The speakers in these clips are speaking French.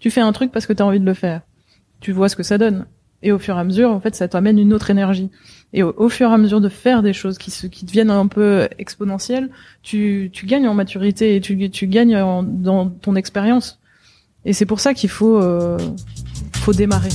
Tu fais un truc parce que tu as envie de le faire. Tu vois ce que ça donne. Et au fur et à mesure, en fait, ça t'amène une autre énergie. Et au, au, fur et à mesure de faire des choses qui, se, qui deviennent un peu exponentielles, tu, tu gagnes en maturité et tu, tu gagnes en, dans ton expérience. Et c'est pour ça qu'il faut, euh, faut démarrer.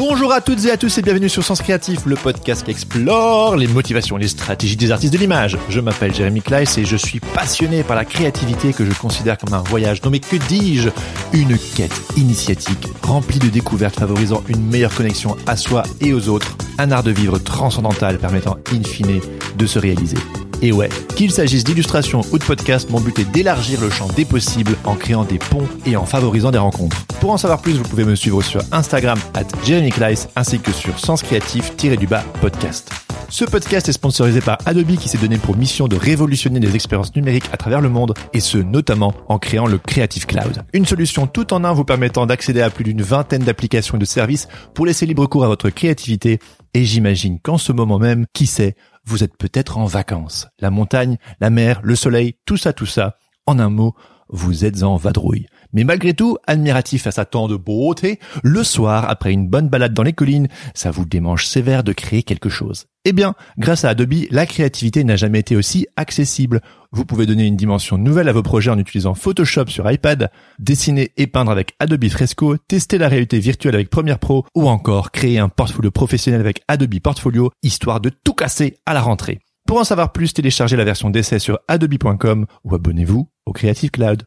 Bonjour à toutes et à tous et bienvenue sur Sens Créatif, le podcast qui explore les motivations et les stratégies des artistes de l'image. Je m'appelle Jérémy Kleiss et je suis passionné par la créativité que je considère comme un voyage. Non mais que dis-je? Une quête initiatique remplie de découvertes favorisant une meilleure connexion à soi et aux autres. Un art de vivre transcendantal permettant in fine de se réaliser. Et ouais, qu'il s'agisse d'illustration ou de podcast, mon but est d'élargir le champ des possibles en créant des ponts et en favorisant des rencontres. Pour en savoir plus, vous pouvez me suivre sur Instagram at Jeremy Kleiss ainsi que sur Sens Créatif-du-bas podcast. Ce podcast est sponsorisé par Adobe qui s'est donné pour mission de révolutionner les expériences numériques à travers le monde et ce notamment en créant le Creative Cloud. Une solution tout en un vous permettant d'accéder à plus d'une vingtaine d'applications et de services pour laisser libre cours à votre créativité et j'imagine qu'en ce moment même, qui sait, vous êtes peut-être en vacances. La montagne, la mer, le soleil, tout ça, tout ça. En un mot, vous êtes en vadrouille. Mais malgré tout, admiratif à sa tant de beauté, le soir, après une bonne balade dans les collines, ça vous démange sévère de créer quelque chose. Eh bien, grâce à Adobe, la créativité n'a jamais été aussi accessible. Vous pouvez donner une dimension nouvelle à vos projets en utilisant Photoshop sur iPad, dessiner et peindre avec Adobe Fresco, tester la réalité virtuelle avec Premiere Pro ou encore créer un portfolio professionnel avec Adobe Portfolio, histoire de tout casser à la rentrée. Pour en savoir plus, téléchargez la version d'essai sur adobe.com ou abonnez-vous au Creative Cloud.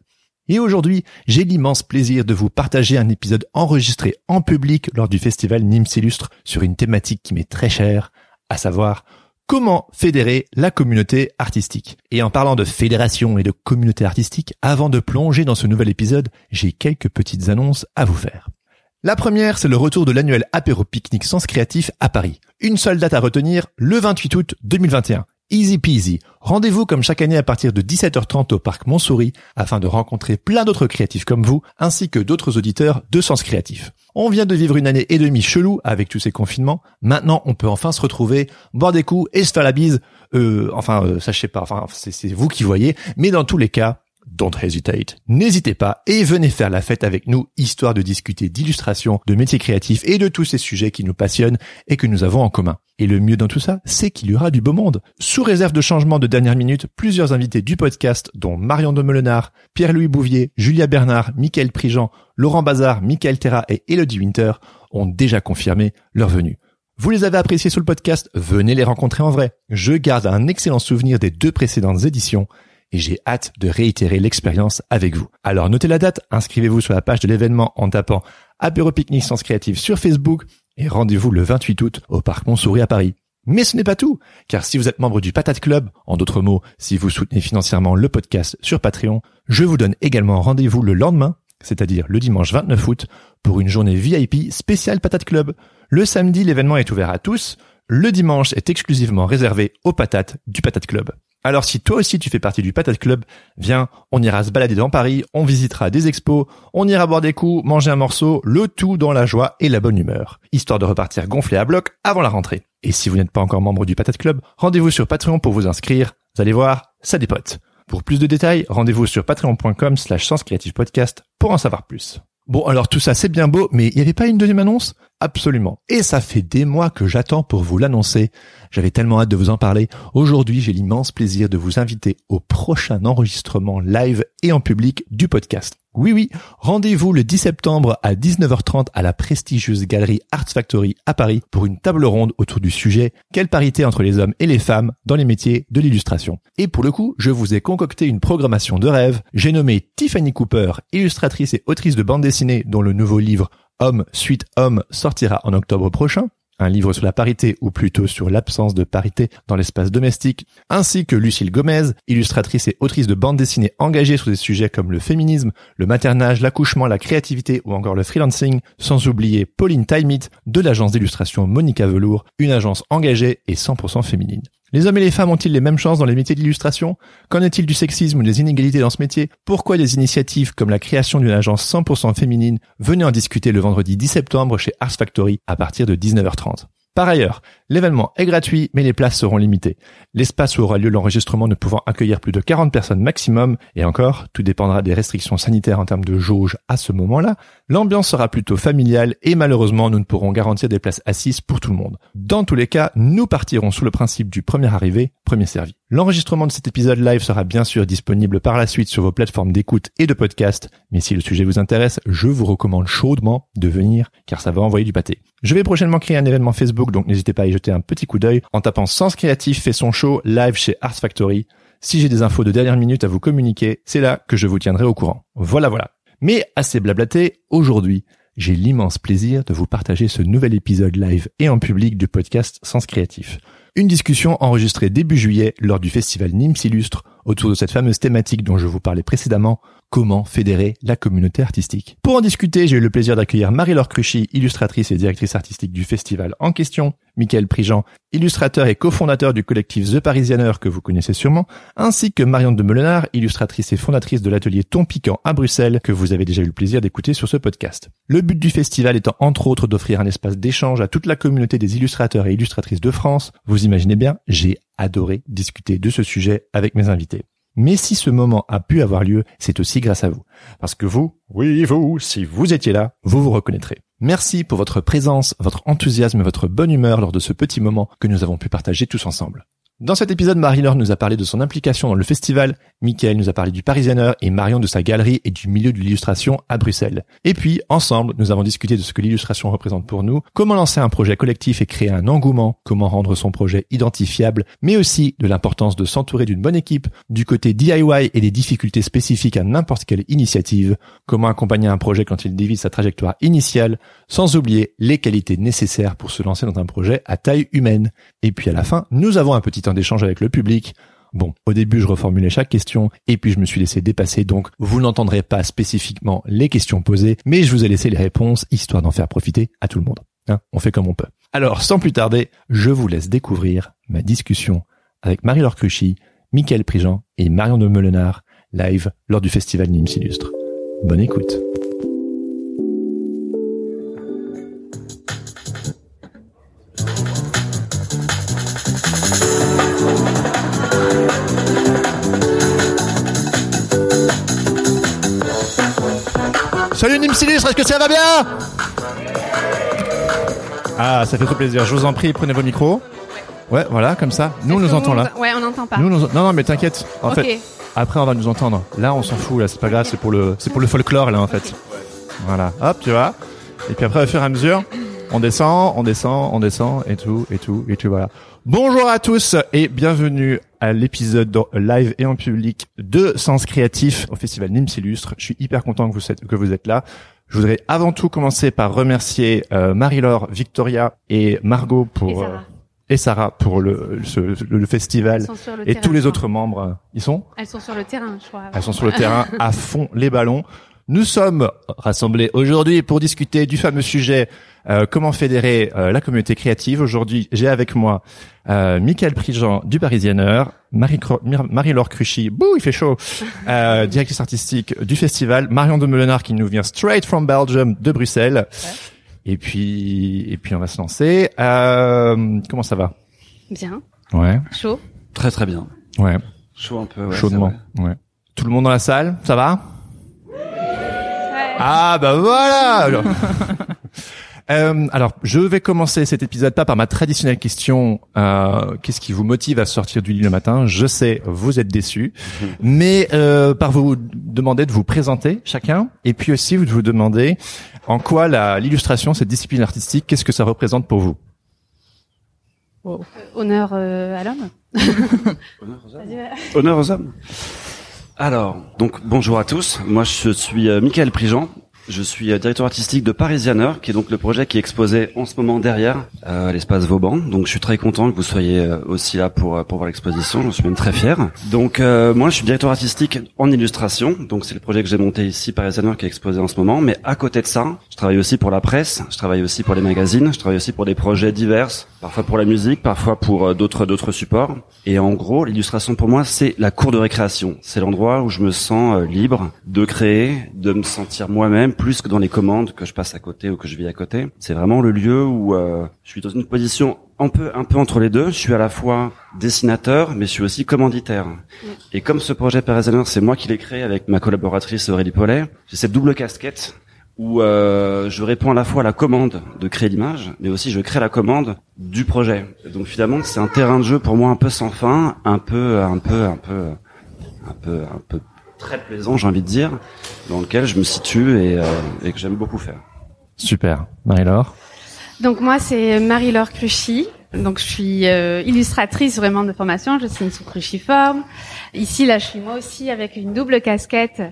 Et aujourd'hui, j'ai l'immense plaisir de vous partager un épisode enregistré en public lors du festival Nîmes Illustre sur une thématique qui m'est très chère, à savoir comment fédérer la communauté artistique. Et en parlant de fédération et de communauté artistique, avant de plonger dans ce nouvel épisode, j'ai quelques petites annonces à vous faire. La première, c'est le retour de l'annuel apéro pique-nique Sens Créatif à Paris. Une seule date à retenir, le 28 août 2021. Easy peasy. Rendez-vous comme chaque année à partir de 17h30 au parc Montsouris afin de rencontrer plein d'autres créatifs comme vous ainsi que d'autres auditeurs de Sens Créatif. On vient de vivre une année et demie chelou avec tous ces confinements. Maintenant, on peut enfin se retrouver, boire des coups et se faire la bise. Euh, enfin, euh, sais pas. Enfin, c'est vous qui voyez. Mais dans tous les cas, Don't hesitate. N'hésitez pas et venez faire la fête avec nous, histoire de discuter d'illustration, de métiers créatifs et de tous ces sujets qui nous passionnent et que nous avons en commun. Et le mieux dans tout ça, c'est qu'il y aura du beau monde. Sous réserve de changements de dernière minute, plusieurs invités du podcast, dont Marion de Melenard, Pierre-Louis Bouvier, Julia Bernard, Michael Prigent, Laurent Bazar, Michael Terra et Elodie Winter, ont déjà confirmé leur venue. Vous les avez appréciés sur le podcast, venez les rencontrer en vrai. Je garde un excellent souvenir des deux précédentes éditions et j'ai hâte de réitérer l'expérience avec vous. Alors notez la date, inscrivez-vous sur la page de l'événement en tapant Apéro Sens Créative sur Facebook et rendez-vous le 28 août au Parc Montsouris à Paris. Mais ce n'est pas tout, car si vous êtes membre du Patate Club, en d'autres mots, si vous soutenez financièrement le podcast sur Patreon, je vous donne également rendez-vous le lendemain, c'est-à-dire le dimanche 29 août, pour une journée VIP spéciale Patate Club. Le samedi, l'événement est ouvert à tous, le dimanche est exclusivement réservé aux patates du Patate Club. Alors si toi aussi tu fais partie du Patate Club, viens, on ira se balader dans Paris, on visitera des expos, on ira boire des coups, manger un morceau, le tout dans la joie et la bonne humeur, histoire de repartir gonflé à bloc avant la rentrée. Et si vous n'êtes pas encore membre du Patate Club, rendez-vous sur Patreon pour vous inscrire. Vous allez voir, ça dépote. Pour plus de détails, rendez-vous sur patreon.com slash podcast pour en savoir plus. Bon, alors tout ça c'est bien beau, mais il n'y avait pas une deuxième annonce? Absolument. Et ça fait des mois que j'attends pour vous l'annoncer. J'avais tellement hâte de vous en parler. Aujourd'hui, j'ai l'immense plaisir de vous inviter au prochain enregistrement live et en public du podcast. Oui, oui, rendez-vous le 10 septembre à 19h30 à la prestigieuse galerie Arts Factory à Paris pour une table ronde autour du sujet Quelle parité entre les hommes et les femmes dans les métiers de l'illustration? Et pour le coup, je vous ai concocté une programmation de rêve. J'ai nommé Tiffany Cooper, illustratrice et autrice de bande dessinée dont le nouveau livre Homme suite Homme sortira en octobre prochain. Un livre sur la parité ou plutôt sur l'absence de parité dans l'espace domestique, ainsi que Lucille Gomez, illustratrice et autrice de bande dessinée engagée sur des sujets comme le féminisme, le maternage, l'accouchement, la créativité ou encore le freelancing, sans oublier Pauline Taimit de l'agence d'illustration Monica Velour, une agence engagée et 100% féminine. Les hommes et les femmes ont-ils les mêmes chances dans les métiers d'illustration? Qu'en est-il du sexisme ou des inégalités dans ce métier? Pourquoi des initiatives comme la création d'une agence 100% féminine Venez en discuter le vendredi 10 septembre chez Ars Factory à partir de 19h30. Par ailleurs, l'événement est gratuit, mais les places seront limitées. L'espace où aura lieu l'enregistrement ne pouvant accueillir plus de 40 personnes maximum, et encore, tout dépendra des restrictions sanitaires en termes de jauge à ce moment-là, l'ambiance sera plutôt familiale et malheureusement nous ne pourrons garantir des places assises pour tout le monde. Dans tous les cas, nous partirons sous le principe du premier arrivé, premier servi. L'enregistrement de cet épisode live sera bien sûr disponible par la suite sur vos plateformes d'écoute et de podcast, mais si le sujet vous intéresse, je vous recommande chaudement de venir car ça va envoyer du pâté. Je vais prochainement créer un événement Facebook, donc n'hésitez pas à y jeter un petit coup d'œil en tapant Sens Créatif fait son show live chez Art Factory. Si j'ai des infos de dernière minute à vous communiquer, c'est là que je vous tiendrai au courant. Voilà voilà. Mais assez blablaté, aujourd'hui, j'ai l'immense plaisir de vous partager ce nouvel épisode live et en public du podcast Sens Créatif. Une discussion enregistrée début juillet lors du festival Nîmes Illustre autour de cette fameuse thématique dont je vous parlais précédemment, comment fédérer la communauté artistique. Pour en discuter, j'ai eu le plaisir d'accueillir Marie-Laure Cruchy, illustratrice et directrice artistique du festival en question, Michael Prigent, illustrateur et cofondateur du collectif The Parisianer que vous connaissez sûrement, ainsi que Marion de Melenard, illustratrice et fondatrice de l'atelier Ton Piquant à Bruxelles que vous avez déjà eu le plaisir d'écouter sur ce podcast. Le but du festival étant entre autres d'offrir un espace d'échange à toute la communauté des illustrateurs et illustratrices de France. Vous imaginez bien, j'ai adoré discuter de ce sujet avec mes invités. Mais si ce moment a pu avoir lieu, c'est aussi grâce à vous. Parce que vous, oui vous, si vous étiez là, vous vous reconnaîtrez. Merci pour votre présence, votre enthousiasme et votre bonne humeur lors de ce petit moment que nous avons pu partager tous ensemble. Dans cet épisode, Marie-Laure nous a parlé de son implication dans le festival, Michael nous a parlé du Parisianer et Marion de sa galerie et du milieu de l'illustration à Bruxelles. Et puis, ensemble, nous avons discuté de ce que l'illustration représente pour nous, comment lancer un projet collectif et créer un engouement, comment rendre son projet identifiable, mais aussi de l'importance de s'entourer d'une bonne équipe, du côté DIY et des difficultés spécifiques à n'importe quelle initiative, comment accompagner un projet quand il dévie sa trajectoire initiale, sans oublier les qualités nécessaires pour se lancer dans un projet à taille humaine. Et puis à la fin, nous avons un petit temps d'échange avec le public. Bon, au début, je reformulais chaque question et puis je me suis laissé dépasser, donc vous n'entendrez pas spécifiquement les questions posées, mais je vous ai laissé les réponses, histoire d'en faire profiter à tout le monde. Hein, on fait comme on peut. Alors, sans plus tarder, je vous laisse découvrir ma discussion avec Marie-Laure Cruchy, Michael Prigent et Marion de Melenard, live lors du festival Nîmes Illustre. Bonne écoute. Salut Nîmes Illustre, est-ce que ça va bien Ah, ça fait trop plaisir. Je vous en prie, prenez vos micros. Ouais, voilà, comme ça. Nous, on nous entend là. Ouais, on n'entend pas. Nous, nous- Non, non, mais t'inquiète. En ok. fait, après, on va nous entendre. Là, on s'en fout. Là, c'est pas grave. C'est pour le, c'est pour le folklore là, en fait. Voilà. Hop, tu vois. Et puis après, au fur et à mesure, on descend, on descend, on descend, et tout, et tout, et tout. Voilà. Bonjour à tous et bienvenue à l'épisode live et en public de Sens Créatif au Festival Nîmes Illustre. Je suis hyper content que vous êtes, que vous êtes là. Je voudrais avant tout commencer par remercier euh, Marie-Laure, Victoria et Margot pour Et Sarah. euh, et Sarah pour le, ce- le, le festival le et terrain, tous les autres membres. Ils sont? Elles sont sur le terrain, je crois. elles sont sur le terrain à fond les ballons. Nous sommes rassemblés aujourd'hui pour discuter du fameux sujet euh, comment fédérer euh, la communauté créative. Aujourd'hui, j'ai avec moi euh, Michael Prigent du Parisianer, Marie Cro- Mir- Marie-Laure Cruchy, bouh, il fait chaud, euh, directrice artistique du festival, Marion de Melenard qui nous vient straight from Belgium de Bruxelles. Et puis, et puis on va se lancer. Euh, comment ça va? Bien, Ouais, chaud. Très très bien. ouais, Chaud un peu. Ouais, chaudement. Ouais. Tout le monde dans la salle, ça va? Ah bah voilà Euh, alors, je vais commencer cet épisode pas par ma traditionnelle question euh, qu'est-ce qui vous motive à sortir du lit le matin? Je sais, vous êtes déçus, mais euh, par vous demander de vous présenter chacun, et puis aussi de vous demander en quoi la- l'illustration, cette discipline artistique, qu'est-ce que ça représente pour vous? Honneur euh, à l'homme. Honneur aux hommes. Honneur aux hommes. Alors, donc bonjour à tous. Moi, je suis euh, Michael Prigent. Je suis euh, directeur artistique de Parisianer, qui est donc le projet qui est exposé en ce moment derrière euh, l'espace Vauban. Donc je suis très content que vous soyez euh, aussi là pour pour voir l'exposition. Je suis même très fier. Donc moi je suis directeur artistique en illustration. Donc c'est le projet que j'ai monté ici Parisianer qui est exposé en ce moment. Mais à côté de ça, je travaille aussi pour la presse, je travaille aussi pour les magazines, je travaille aussi pour des projets divers, parfois pour la musique, parfois pour d'autres d'autres supports. Et en gros, l'illustration pour moi c'est la cour de récréation. C'est l'endroit où je me sens libre de créer, de me sentir moi-même plus que dans les commandes que je passe à côté ou que je vis à côté. C'est vraiment le lieu où euh, je suis dans une position un peu un peu entre les deux. Je suis à la fois dessinateur, mais je suis aussi commanditaire. Et comme ce projet Perezaner, c'est moi qui l'ai créé avec ma collaboratrice Aurélie Paulet, j'ai cette double casquette où euh, je réponds à la fois à la commande de créer l'image, mais aussi je crée la commande du projet. Donc finalement, c'est un terrain de jeu pour moi un peu sans fin, un peu, un peu, un peu, un peu, un peu très plaisant, j'ai envie de dire, dans lequel je me situe et, euh, et que j'aime beaucoup faire. Super. Marie-Laure? Donc moi, c'est Marie-Laure Cruchy. Donc je suis euh, illustratrice vraiment de formation, je signe sous Cruciforme. Ici, là, je suis moi aussi avec une double casquette, euh,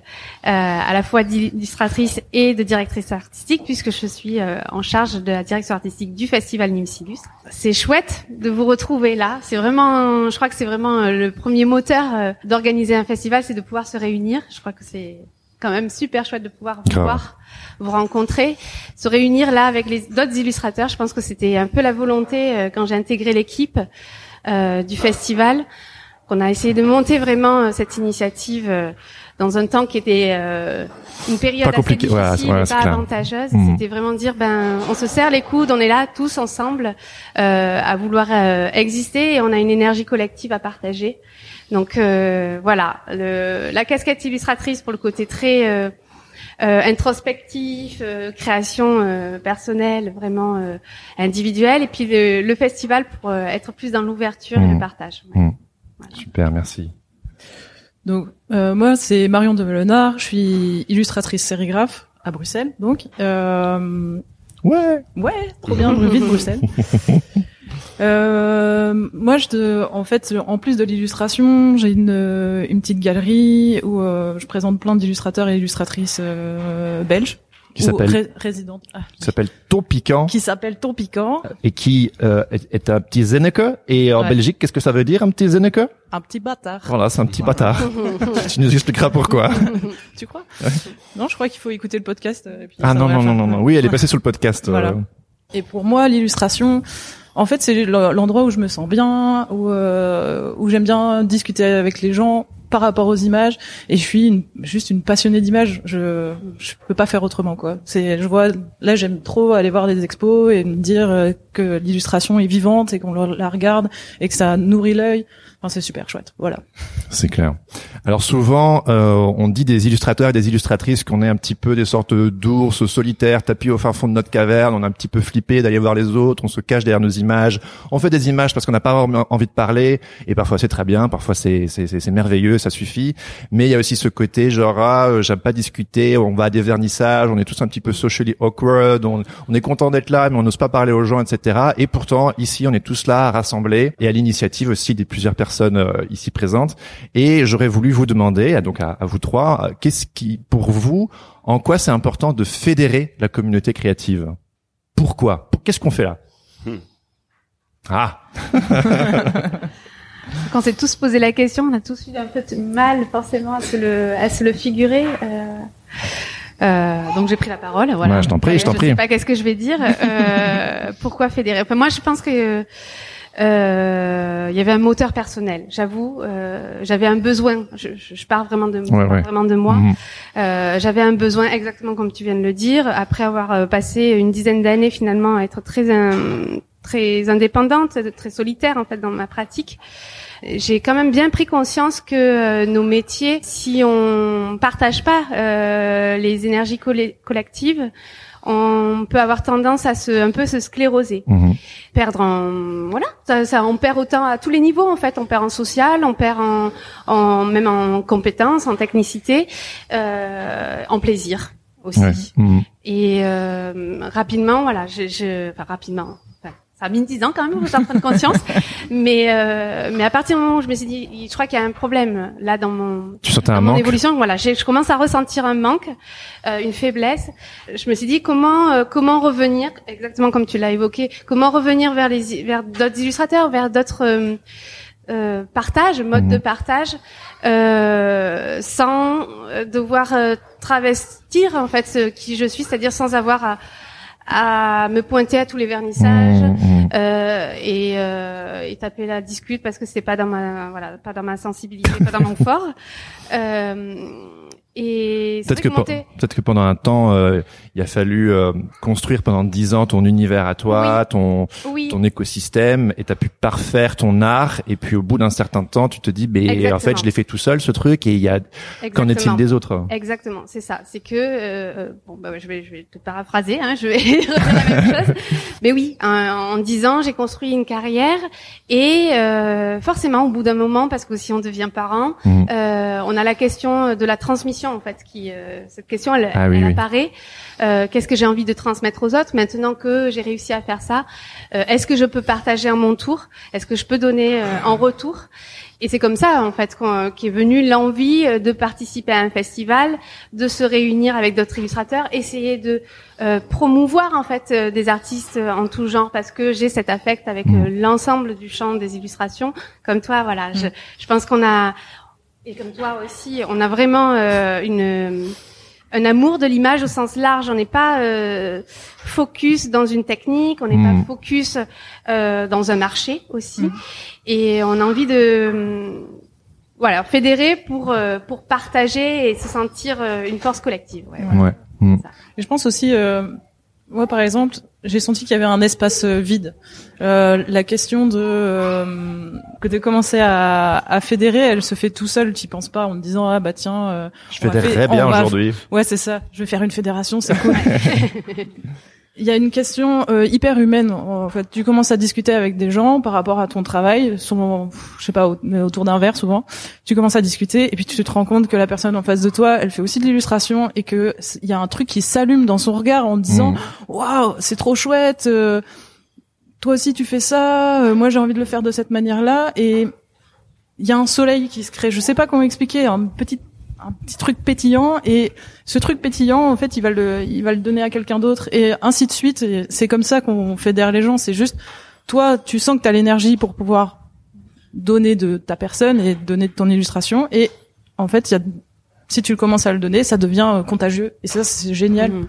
à la fois d'illustratrice et de directrice artistique, puisque je suis euh, en charge de la direction artistique du festival Nîmes Illustre. C'est chouette de vous retrouver là. C'est vraiment, je crois que c'est vraiment le premier moteur d'organiser un festival, c'est de pouvoir se réunir. Je crois que c'est quand même super chouette de pouvoir vous voir, vous rencontrer, se réunir là avec les d'autres illustrateurs. Je pense que c'était un peu la volonté euh, quand j'ai intégré l'équipe euh, du festival, qu'on a essayé de monter vraiment euh, cette initiative euh, dans un temps qui était une période pas assez difficile, pas avantageuse. Mmh. C'était vraiment dire ben on se serre les coudes, on est là tous ensemble à vouloir exister et on a une énergie collective à partager. Donc euh, voilà, le, la casquette illustratrice pour le côté très euh, euh, introspectif, création personnelle, vraiment individuelle, et puis le, festival pour être plus dans l'ouverture et le mmh. partage. Mmh. Super, merci. Donc moi c'est Marion de Melenard, je suis illustratrice sérigraphe à Bruxelles, donc. ouais. Ouais, trop bien, je vis de Bruxelles. Euh, moi, je, en fait, en plus de l'illustration, j'ai une, une petite galerie où euh, je présente plein d'illustrateurs et illustratrices euh, belges. Qui s'appelle résidente. Ah. Qui s'appelle Ton Piquant. Qui s'appelle Ton Piquant. Et qui euh, est, un petit Zenneke. Et en Belgique, qu'est-ce que ça veut dire un petit Zenneke Un petit bâtard. Voilà, c'est un petit bâtard. tu nous expliqueras pourquoi. tu crois? Non, je crois qu'il faut écouter le podcast. Et puis ah non non non non non. Oui, elle est passée sur le podcast. Voilà. Et pour moi, l'illustration, en fait, c'est l'endroit où je me sens bien, où, euh, où j'aime bien discuter avec les gens par rapport aux images. Et je suis juste une passionnée d'images. Je je peux pas faire autrement quoi. C'est je vois là j'aime trop aller voir des expos et me dire euh, que l'illustration est vivante et qu'on la regarde et que ça nourrit l'œil. C'est super chouette. Voilà. C'est clair. Alors souvent, euh, on dit des illustrateurs et des illustratrices qu'on est un petit peu des sortes d'ours solitaires tapis au fin fond de notre caverne. On a un petit peu flippé d'aller voir les autres. On se cache derrière nos images. On fait des images parce qu'on n'a pas envie de parler. Et parfois c'est très bien, parfois c'est c'est merveilleux, ça suffit. Mais il y a aussi ce côté genre ah, euh, j'aime pas discuter. On va à des vernissages. On est tous un petit peu socially awkward. On, on est content d'être là, mais on n'ose pas parler aux gens, etc. Et pourtant ici, on est tous là rassemblés et à l'initiative aussi des plusieurs personnes personnes euh, ici présentes. Et j'aurais voulu vous demander, donc à, vous trois, euh, qu'est-ce qui, pour vous, en quoi c'est important de fédérer la communauté créative? Pourquoi? Qu'est-ce qu'on fait là? Hmm. Ah Quand c'est tous posé la question, on a tous eu un peu de mal forcément à se le, à se le figurer. Euh... Euh, donc j'ai pris la parole. Voilà. je t'en prie, je t'en prie. sais pas qu'est-ce que je vais dire. Euh, pourquoi fédérer? Enfin, Moi, je pense que euh, il y avait un moteur personnel. J'avoue, euh, j'avais un besoin. Je, je, parle vraiment de, vraiment de moi. Mhm. Euh, j'avais un besoin exactement comme tu viens de le dire. Après avoir euh, passé une dizaine d'années finalement à être très très indépendante, très solitaire en fait dans ma pratique. J'ai quand même bien pris conscience que euh, nos métiers, si on partage pas les énergies collectives, on peut avoir tendance à se un peu se scléroser, mhm. perdre en voilà, ça, ça, on perd autant à tous les niveaux en fait, on perd en social, on perd en, en même en compétences, en technicité, euh, en plaisir aussi. Mhm. Et euh, rapidement, voilà, je, je enfin rapidement, ça a mis 10 ans quand même, j'en prendre conscience. mais euh, mais à partir du moment où je me suis dit, je crois qu'il y a un problème là dans mon, tu dans un mon évolution. Voilà, je commence à ressentir un manque, euh, une faiblesse. Je me suis dit comment euh, comment revenir, exactement comme tu l'as évoqué, comment revenir vers les vers d'autres illustrateurs, vers d'autres euh, euh partages, modes de mhm. partage, sans devoir travestir en fait ce qui je suis, c'est-à-dire sans avoir à à me pointer à tous les vernissages mmh, mmh. Euh, et, euh, et taper la discute parce que c'est pas dans ma voilà pas dans ma sensibilité, pas dans mon fort. Euh, et peut-être que, peut-être que pendant un temps, euh, il a fallu euh, construire pendant dix ans ton univers à toi, ton ton écosystème, et t'as pu parfaire ton art. Et puis au bout d'un certain temps, tu te dis, mais en fait, je l'ai fait tout seul ce truc. Et il y a qu'en est-il des autres? Exactement, c'est ça. C'est que euh, bon, bah, je vais je vais te paraphraser, hein, je vais redire la même chose. Mais oui, en dix ans, j'ai construit une carrière, et forcément, au bout d'un moment, parce que si on devient parent, mmh. on a la question de la transmission en fait qui euh, cette question elle, ah apparaît. Euh, qu'est-ce que j'ai envie de transmettre aux autres maintenant que j'ai réussi à faire ça? Euh, Est-ce que je peux partager à mon tour? Est-ce que je peux donner en retour? Et c'est comme ça, en fait, qu'est venue l'envie de participer à un festival, de se réunir avec d'autres illustrateurs, essayer de promouvoir en fait des artistes en tout genre, parce que j'ai cet affect avec mmh. l'ensemble du champ des illustrations. Comme toi, voilà, je, je pense qu'on a et comme toi aussi, on a vraiment euh, une, un amour de l'image au sens large. On n'est pas euh, focus dans une technique, on n'est pas hmm. focus euh, dans un marché aussi. Hmm. Et on a envie de voilà fédérer pour pour partager et se sentir une force collective. Ouais. ouais. Hmm. Et je pense aussi moi, par exemple, j'ai senti qu'il y avait un espace euh, vide. Euh, la question de euh, que de commencer à, à, fédérer, elle se fait tout seul. Tu penses pas en te disant ah bah tiens. Euh, je fédérerais bien aujourd'hui. Ouais, c'est ça. Je vais faire une fédération, c'est cool. Il y a une question euh, hyper humaine. En fait, tu commences à discuter avec des gens par rapport à ton travail, souvent, je sais pas, mais autour d'un verre souvent. Tu commences à discuter et puis tu te rends compte que la personne en face de toi, elle fait aussi de l'illustration et que il y a un truc qui s'allume dans son regard en disant, mmh. waouh, c'est trop chouette. Euh, toi aussi tu fais ça. Euh, moi j'ai envie de le faire de cette manière-là et il y a un soleil qui se crée. Je sais pas comment expliquer. Un petit un petit truc pétillant et ce truc pétillant en fait il va le il va le donner à quelqu'un d'autre et ainsi de suite. C'est comme ça qu'on fédère les gens. C'est juste toi tu sens que tu l'énergie pour pouvoir donner de ta personne et donner de ton illustration et en fait si tu commences à le donner ça devient contagieux. Et ça c'est génial. Mmh.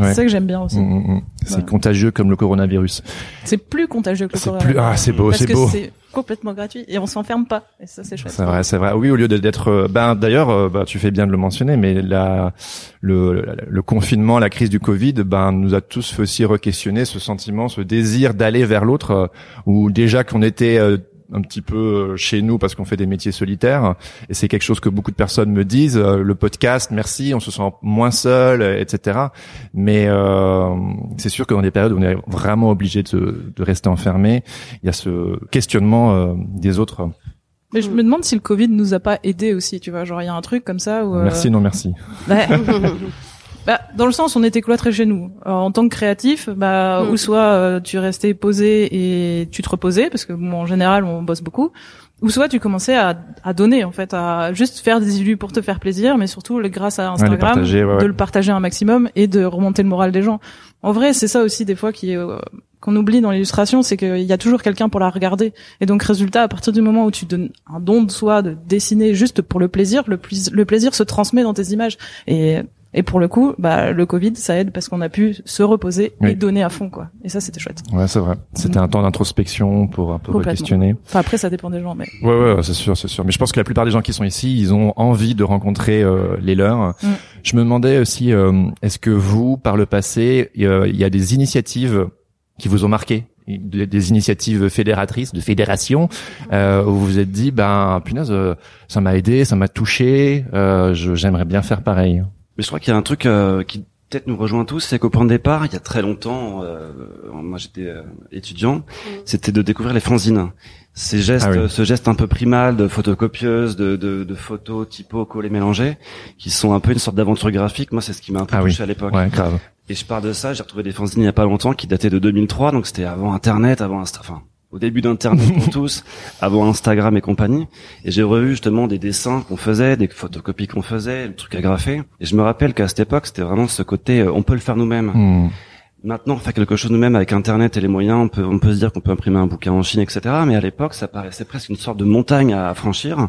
C'est ça que j'aime bien aussi. Mmh, mmh, c'est contagieux comme le coronavirus. C'est plus contagieux que le coronavirus. Plus... Ah, c'est beau, c'est beau complètement gratuit et on s'enferme pas et ça c'est chouette. C'est vrai, c'est vrai. Oui, au lieu d'être euh, ben d'ailleurs euh, bah, tu fais bien de le mentionner mais la le, le confinement, la crise du Covid ben nous a tous fait aussi re-questionner ce sentiment, ce désir d'aller vers l'autre euh, où déjà qu'on était un petit peu euh, chez nous parce qu'on fait des métiers solitaires et c'est quelque chose que beaucoup de personnes me disent euh, le podcast merci on se sent moins seul etc mais euh, c'est sûr que dans des périodes où on est vraiment obligé de, de rester enfermé il y a ce questionnement euh, des autres mais je me demande si le Covid nous a pas aidé aussi, tu vois, genre il y a un truc comme ça où. Merci non merci. Ouais. Bah, dans le sens, on était cloîtrés chez nous. en tant que créatif, bah, mm. ou soit euh, tu restais posé et tu te reposais, parce que en général, on bosse beaucoup, ou soit tu commençais à, à, donner, en fait, à juste faire des illus pour te faire plaisir, mais surtout, grâce à Instagram, de le partager un maximum et de remonter le moral des gens. En vrai, c'est ça aussi des fois qui euh, qu'on oublie dans l'illustration, c'est qu'il y a toujours quelqu'un pour la regarder. Et donc, résultat, à partir du moment où tu donnes un don de soi, de dessiner juste pour le plaisir, le, le plaisir se transmet dans tes images. Et et pour le coup, bah, le Covid, ça aide parce qu'on a pu se reposer et donner à fond, quoi. Et ça, c'était chouette. Ouais, c'est vrai. C'était un temps d'introspection pour un peu questionner. Enfin, après, ça dépend des gens, mais. Ouais, ouais, c'est sûr, c'est sûr. Mais je pense que la plupart des gens qui sont ici, ils ont envie de rencontrer euh, les leurs. Mm. Je me demandais aussi, euh, est-ce que vous, par le passé, il y a des initiatives qui vous ont marqué? Des initiatives fédératrices, de fédération, euh, où vous vous êtes dit, ben punaise, ça m'a aidé, ça m'a touché, euh, j'aimerais bien faire pareil. Mais je crois qu'il y a un truc euh, qui peut-être nous rejoint tous, c'est qu'au point de départ, il y a très longtemps, euh, moi j'étais euh, étudiant, mm. c'était de découvrir les fanzines. Ces gestes, ah ce geste un peu primal de photocopieuse, de, de, de photos, typo, collées, mélangées, qui sont un peu une sorte d'aventure graphique. Moi, c'est ce qui m'a un peu ah touché à l'époque. Ouais, grave. Et je pars de ça, j'ai retrouvé des fanzines il y a pas longtemps qui dataient de 2003, donc c'était avant Internet, avant Insta, enfin au début d'Internet pour tous, avant Instagram et compagnie. Et j'ai revu justement des dessins qu'on faisait, des photocopies qu'on faisait, le truc agrafé. Et je me rappelle qu'à cette époque, c'était vraiment ce côté, euh, on peut le faire nous-mêmes. Hmm. Maintenant, on fait quelque chose nous-mêmes avec Internet et les moyens. On peut, on peut se dire qu'on peut imprimer un bouquin en Chine, etc. Mais à l'époque, ça paraissait presque une sorte de montagne à franchir.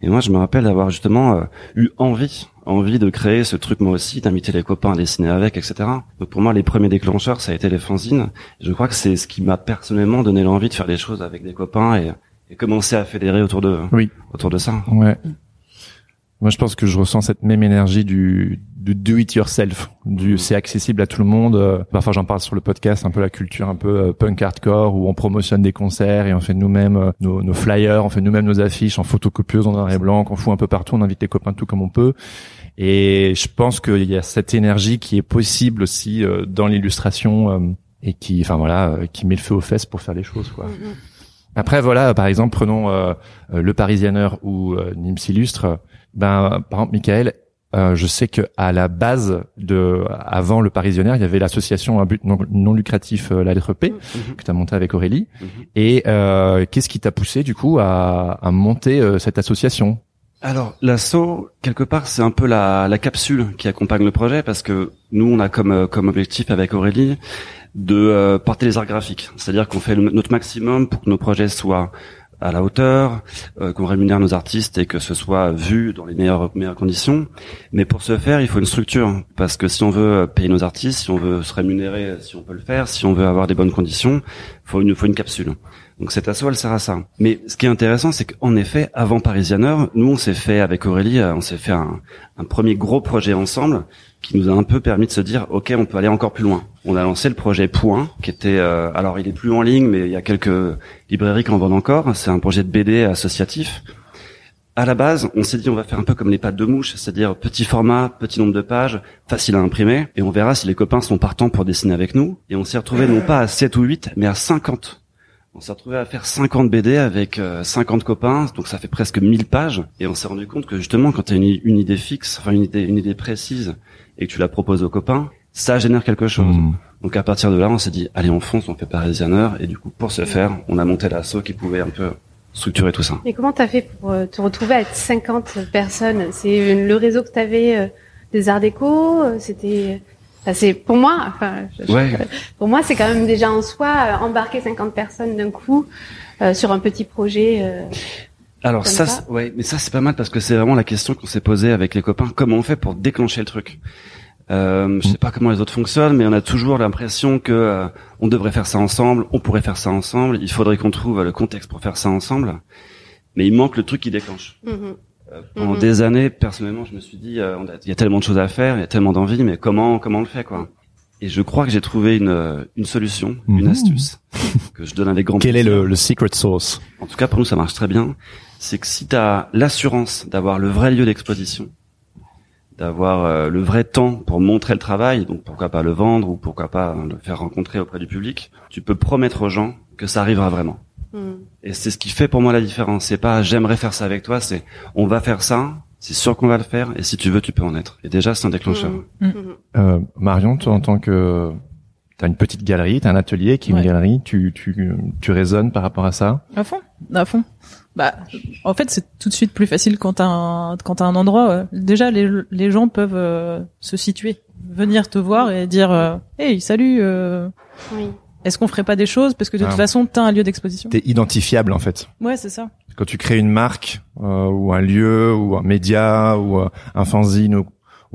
Et moi, je me rappelle d'avoir justement euh, eu envie, envie de créer ce truc moi aussi, d'inviter les copains à dessiner avec, etc. Donc pour moi, les premiers déclencheurs, ça a été les fanzines. Je crois que c'est ce qui m'a personnellement donné l'envie de faire des choses avec des copains et, et commencer à fédérer autour de, oui. autour de ça. Ouais. Moi, je pense que je ressens cette même énergie du, du do it yourself. Du, mm. c'est accessible à tout le monde. Euh, parfois, j'en parle sur le podcast, un peu la culture un peu euh, punk hardcore où on promotionne des concerts et on fait nous-mêmes euh, nos, nos, flyers, on fait nous-mêmes nos affiches en photocopieuse en noir et blanc, qu'on fout un peu partout, on invite les copains tout comme on peut. Et je pense qu'il y a cette énergie qui est possible aussi dans l'illustration et qui, enfin voilà, qui met le feu aux fesses pour faire les choses, quoi. Mm-hmm. Après, voilà, par exemple, prenons le Parisianer ou Nims Illustre ben, par exemple, Michael, euh, je sais que à la base de, avant le Parisionnaire, il y avait l'association un but non, lucratif, euh, la lettre P, mhm. que tu as monté avec Aurélie. Mhm. Et euh, qu'est-ce qui t'a poussé du coup à, à monter euh, cette association? Alors, l'assaut, quelque part, c'est un peu la, la, capsule qui accompagne le projet parce que nous, on a comme, euh, comme objectif avec Aurélie de porter les arts graphiques. C'est-à-dire qu'on fait notre maximum pour que nos projets soient à la hauteur, euh, qu'on rémunère nos artistes et que ce soit vu dans les meilleures, meilleures conditions. Mais pour ce faire, il faut une structure. Parce que si on veut payer nos artistes, si on veut se rémunérer, si on peut le faire, si on veut avoir des bonnes conditions, faut une, faut une capsule. Donc cet assaut, elle sert à ça. Mais ce qui est intéressant, c'est qu'en effet, avant Parisianer, nous, on s'est fait, avec Aurélie, euh, on s'est fait un, un premier gros projet ensemble qui nous a un peu permis de se dire ok on peut aller encore plus loin. On a lancé le projet Point qui était euh, alors il est plus en ligne mais il y a quelques librairies qui en vendent encore. C'est un projet de BD associatif. À la base, on s'est dit on va faire un peu comme les pattes de mouche, c'est-à-dire petit format, petit nombre de pages, facile à imprimer, et on verra si les copains sont partants pour dessiner avec nous. Et on s'est retrouvé non pas à 7 ou 8, mais à 50 on s'est retrouvé à faire 50 BD avec 50 euh, copains, donc ça fait presque 1000 pages. Et on s'est rendu compte que justement, quand tu as une, une, idée fixe, enfin une idée, une idée précise, et que tu la proposes aux copains, ça génère quelque chose. Hmm. Donc à partir de là, on s'est dit, allez, on fonce, on fait Parisianer, et du coup, pour ce faire, on a monté l'assaut qui pouvait un peu structurer tout ça. Et comment t'as fait pour euh, te retrouver à 50 personnes? C'est le réseau que t'avais euh, des Arts Déco C'était c'est pour moi, enfin, pour moi, c'est quand même déjà en soi euh, embarquer 50 personnes d'un coup euh, sur un petit projet. Euh, Alors ça, ouais, mais ça c'est pas mal parce que c'est vraiment la question qu'on s'est posée avec les copains. Comment on fait pour déclencher le truc euh, Je sais pas comment les autres fonctionnent, mais on a toujours l'impression que on devrait faire ça ensemble, on pourrait faire ça ensemble. Il faudrait qu'on trouve le contexte pour faire ça ensemble. Mais il manque le truc qui déclenche. Mm-hmm. Euh, pendant mhm. des années, personnellement, je me suis dit, euh, il y a tellement de choses à faire, il y a tellement d'envie, mais comment comment on le fait quoi? Et je crois que j'ai trouvé une une solution, une mhm. astuce que je donne avec grand Quel est le, le secret sauce? En tout cas, pour nous, ça marche très bien. C'est que si tu as l'assurance d'avoir le vrai lieu d'exposition, d'avoir euh, le vrai temps pour montrer le travail, donc pourquoi pas le vendre ou pourquoi pas le faire rencontrer auprès du public, tu peux promettre aux gens que ça arrivera vraiment. Hmm. Et c'est ce qui fait pour moi la différence. C'est pas j'aimerais faire ça avec toi, c'est on va faire ça, c'est sûr qu'on va le faire, et si tu veux, tu peux en être. Et déjà, c'est un déclencheur. Hmm. Hmm. Euh, Marion, toi, en tant que t'as une petite galerie, t'as un atelier qui est une galerie, tu tu tu raisonnes par rapport à ça? À fond, à fond. Bah, en fait, c'est tout de suite plus facile quand t'as un quand t'as un endroit. Déjà, les les gens peuvent euh, se situer, venir te voir et dire, euh, hey, salut. Euh, oui est-ce qu'on ferait pas des choses? Parce que de toute ah. façon t'as un lieu d'exposition t'es identifiable en fait ouais c'est ça quand tu crées une marque euh, ou un lieu ou un média ou euh, un fanzine ou,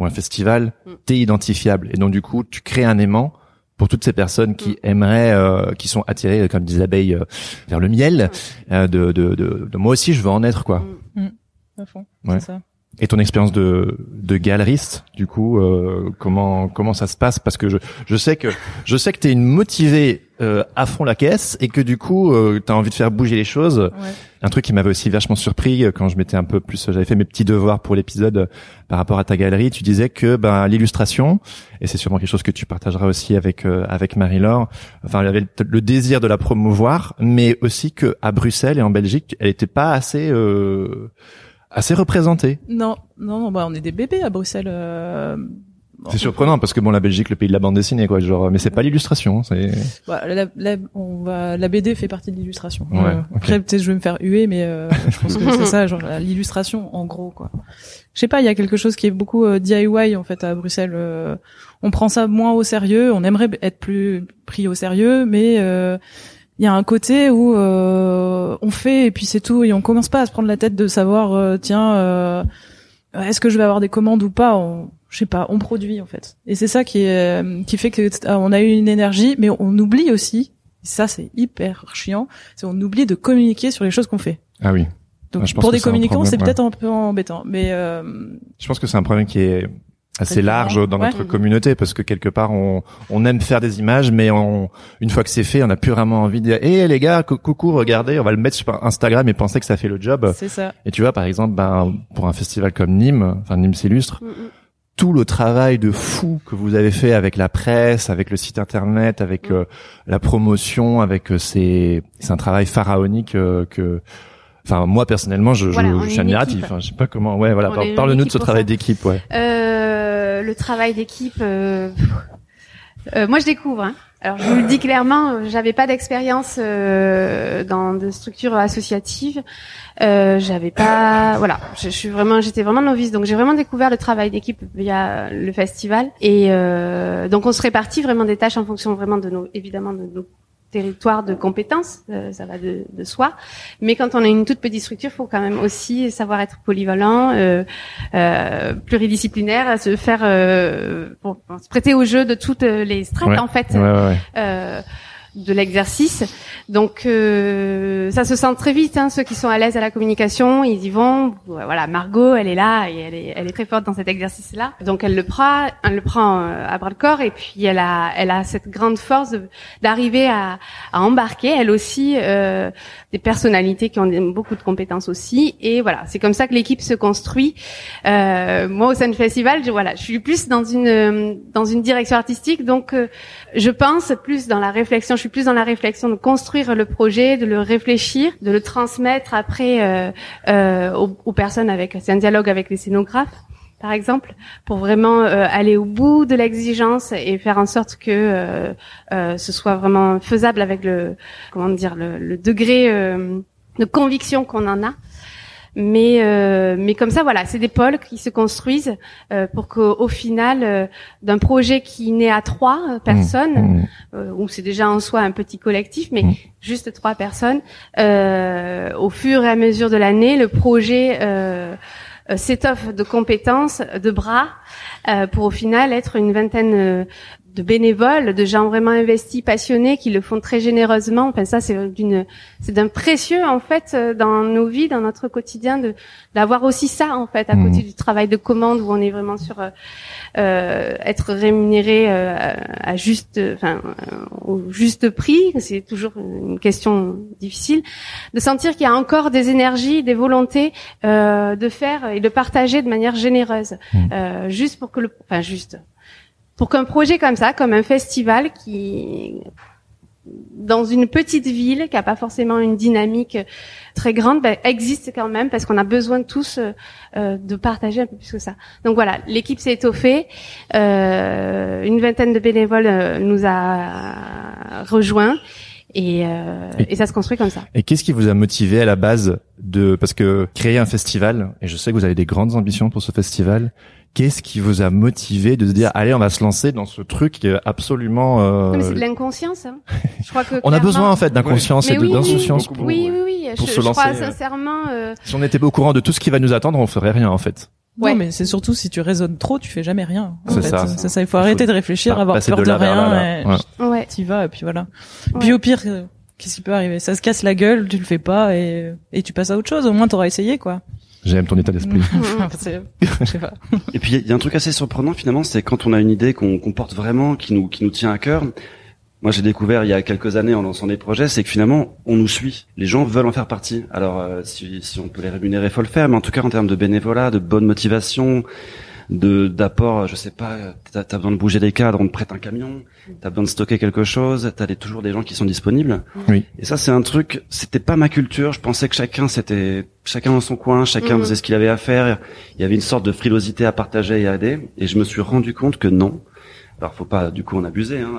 un festival mm. t'es identifiable et donc du coup tu crées un aimant pour toutes ces personnes qui mm. aimeraient, euh, qui sont attirées comme des abeilles vers le miel, mm. de, de, de, moi aussi je veux en être quoi. À fond, ouais. c'est ça. Et ton expérience de, de galeriste, du coup, euh, comment comment ça se passe? Parce que je, je sais que je sais que t'es une motivée euh, à fond la caisse et que du coup euh, t'as envie de faire bouger les choses. Ouais. Un truc qui m'avait aussi vachement surpris euh, quand je m'étais un peu plus, j'avais fait mes petits devoirs pour l'épisode euh, par rapport à ta galerie. Tu disais que ben l'illustration et c'est sûrement quelque chose que tu partageras aussi avec avec Marie-Laure. Enfin, elle avait le désir de la promouvoir, mais aussi que à Bruxelles et en Belgique, elle était pas assez assez représenté. Non, non, bah on est des bébés à Bruxelles. Euh, C'est surprenant parce que bon, la Belgique, le pays de la bande dessinée, quoi. Genre, mais c'est pas l'illustration. C'est. Bah, la, la, on va, la BD fait partie de l'illustration. Ouais, Euh. Après, peut-être je vais me faire huer, mais euh, je pense que c'est ça, genre l'illustration en gros, quoi. Je sais pas, il y a quelque chose qui est beaucoup euh, DIY en fait à Bruxelles. euh, on prend ça moins au sérieux. On aimerait être plus pris au sérieux, mais euh, il y a un côté où euh, on fait et puis c'est tout et on commence pas à se prendre la tête de savoir euh, tiens euh, est-ce que je vais avoir des commandes ou pas? On, je sais pas on produit en fait et c'est ça qui est euh, qui fait que euh, on a eu une énergie mais on oublie aussi et ça c'est hyper chiant c'est on oublie de communiquer sur les choses qu'on fait Ah oui. donc Ah, pour des communicants c'est ouais. peut-être un peu embêtant mais euh, Je pense que c'est un problème qui est assez large dans ouais. notre communauté parce que quelque part on, on aime faire des images mais on, une fois que c'est fait on n'a plus vraiment envie de dire hé les gars cou- coucou regardez on va le mettre sur Instagram et penser que ça fait le job c'est ça et tu vois par exemple ben pour un festival comme Nîmes enfin Nîmes s'illustre Mm, mm. tout le travail de fou que vous avez fait avec la presse, avec le site internet, avec Mm. euh, la promotion, avec euh, ces c'est un travail pharaonique euh, que enfin moi personnellement je, je- Voilà, je suis admiratif équipe. hein, je sais pas comment ouais voilà parle-nous de ce travail d'équipe ouais Euh, le travail d'équipe, euh, euh, moi je découvre. Hein. Alors je vous le dis clairement, euh, j'avais pas d'expérience dans de structures associatives. J'avais pas, voilà, je, suis vraiment, j'étais vraiment novice, donc j'ai vraiment découvert le travail d'équipe via le festival. Et donc on se répartit vraiment des tâches en fonction vraiment de nos, évidemment de nos territoires de compétences, euh, ça va de, de soi. Mais quand on a une toute petite structure, il faut quand même aussi savoir être polyvalent, euh, euh, pluridisciplinaire, se faire euh, pour, pour se prêter au jeu de toutes les strates Ouais. en fait ouais ouais, ouais. euh, de l'exercice. Donc euh, ça se sent très vite. Hein, ceux qui sont à l'aise à la communication, ils y vont. Voilà, Margot, elle est là et elle est, elle est très forte dans cet exercice-là. Donc elle le prend, elle le prend euh, à bras le corps et puis elle a, elle a cette grande force d'arriver à, à embarquer, elle aussi, euh, des personnalités qui ont beaucoup de compétences aussi. Et voilà, c'est comme ça que l'équipe se construit. Euh, moi, au du festival, je, voilà, je suis plus dans une dans une direction artistique, donc euh, je pense plus dans la réflexion. Je suis plus dans la réflexion de construire le projet, de le réfléchir, de le transmettre après euh, euh, aux, aux personnes avec. C'est un dialogue avec les scénographes par exemple, pour vraiment euh, aller au bout de l'exigence et faire en sorte que euh, ce soit vraiment faisable avec le comment dire le, le degré de conviction qu'on en a. Mais euh, mais comme ça voilà, c'est des pôles qui se construisent euh, pour qu'au au final euh, d'un projet qui naît à trois euh, personnes, Mmh. euh, où c'est déjà en soi un petit collectif, mais Mm. juste trois personnes, euh, au fur et à mesure de l'année, le projet s'étoffe de compétences, de bras, euh, pour au final être une vingtaine euh, de bénévoles, de gens vraiment investis, passionnés, qui le font très généreusement. Enfin, ça, c'est d'une, c'est d'un précieux en fait euh, dans nos vies, dans notre quotidien, de d'avoir aussi ça en fait à Mhm. côté du travail de commande où on est vraiment sur euh, euh, être rémunéré euh, à juste, enfin, euh, au juste prix. C'est toujours une question difficile de sentir qu'il y a encore des énergies, des volontés euh, de faire et de partager de manière généreuse, euh, juste pour que le, enfin juste pour qu'un projet comme ça, comme un festival qui dans une petite ville qui a pas forcément une dynamique très grande, ben, existe quand même parce qu'on a besoin tous euh, euh, de partager un peu plus que ça. Donc voilà, l'équipe s'est étoffée, euh, une vingtaine de bénévoles euh, nous a rejoints et, euh, Et- et ça se construit comme ça. Et qu'est-ce qui vous a motivé à la base de parce que créer un festival et je sais que vous avez des grandes ambitions pour ce festival. Qu'est-ce qui vous a motivé de se dire allez on va se lancer dans ce truc qui est absolument euh, Non, mais c'est de l'inconscience. Hein. Je crois que on a besoin en fait d'inconscience et oui, d'insouciance beaucoup, pour- Oui, oui, oui. pour je, se je lancer, crois euh. sincèrement. euh, Si on était au courant de tout ce qui va nous attendre, on ferait rien en fait. Ouais. Non, mais c'est surtout si tu raisonnes trop, tu fais jamais rien. en C'est ça. C'est ça. Il faut arrêter de réfléchir, avoir peur de de, là là, rien. là. et Ouais. ouais. T'y vas et puis voilà. Ouais. Puis au pire, euh, qu'est-ce qui peut arriver? Ça se casse la gueule, tu le fais pas et et tu passes à autre chose. Au moins t'auras essayé quoi. J'aime ton état d'esprit. Et puis il y a un truc assez surprenant finalement, c'est quand on a une idée qu'on qu'on porte vraiment, qui nous qui nous tient à cœur. Moi, j'ai découvert il y a quelques années en lançant des projets, c'est que finalement, on nous suit. Les gens veulent en faire partie. Alors, euh, si, si on peut les rémunérer, faut le faire. Mais en tout cas, en termes de bénévolat, de bonne motivation, de d'apport. Je sais pas, t'as as besoin de bouger des cadres, on te prête un camion. T'as besoin de stocker quelque chose. T'as toujours des gens qui sont disponibles. Oui. Et ça, c'est un truc. C'était pas ma culture. Je pensais que chacun c'était chacun dans son coin, chacun faisait ce qu'il avait à faire. Il y avait une sorte de frilosité à partager et à aider. Et je me suis rendu compte que non. Alors, faut pas du coup en abuser. Hein.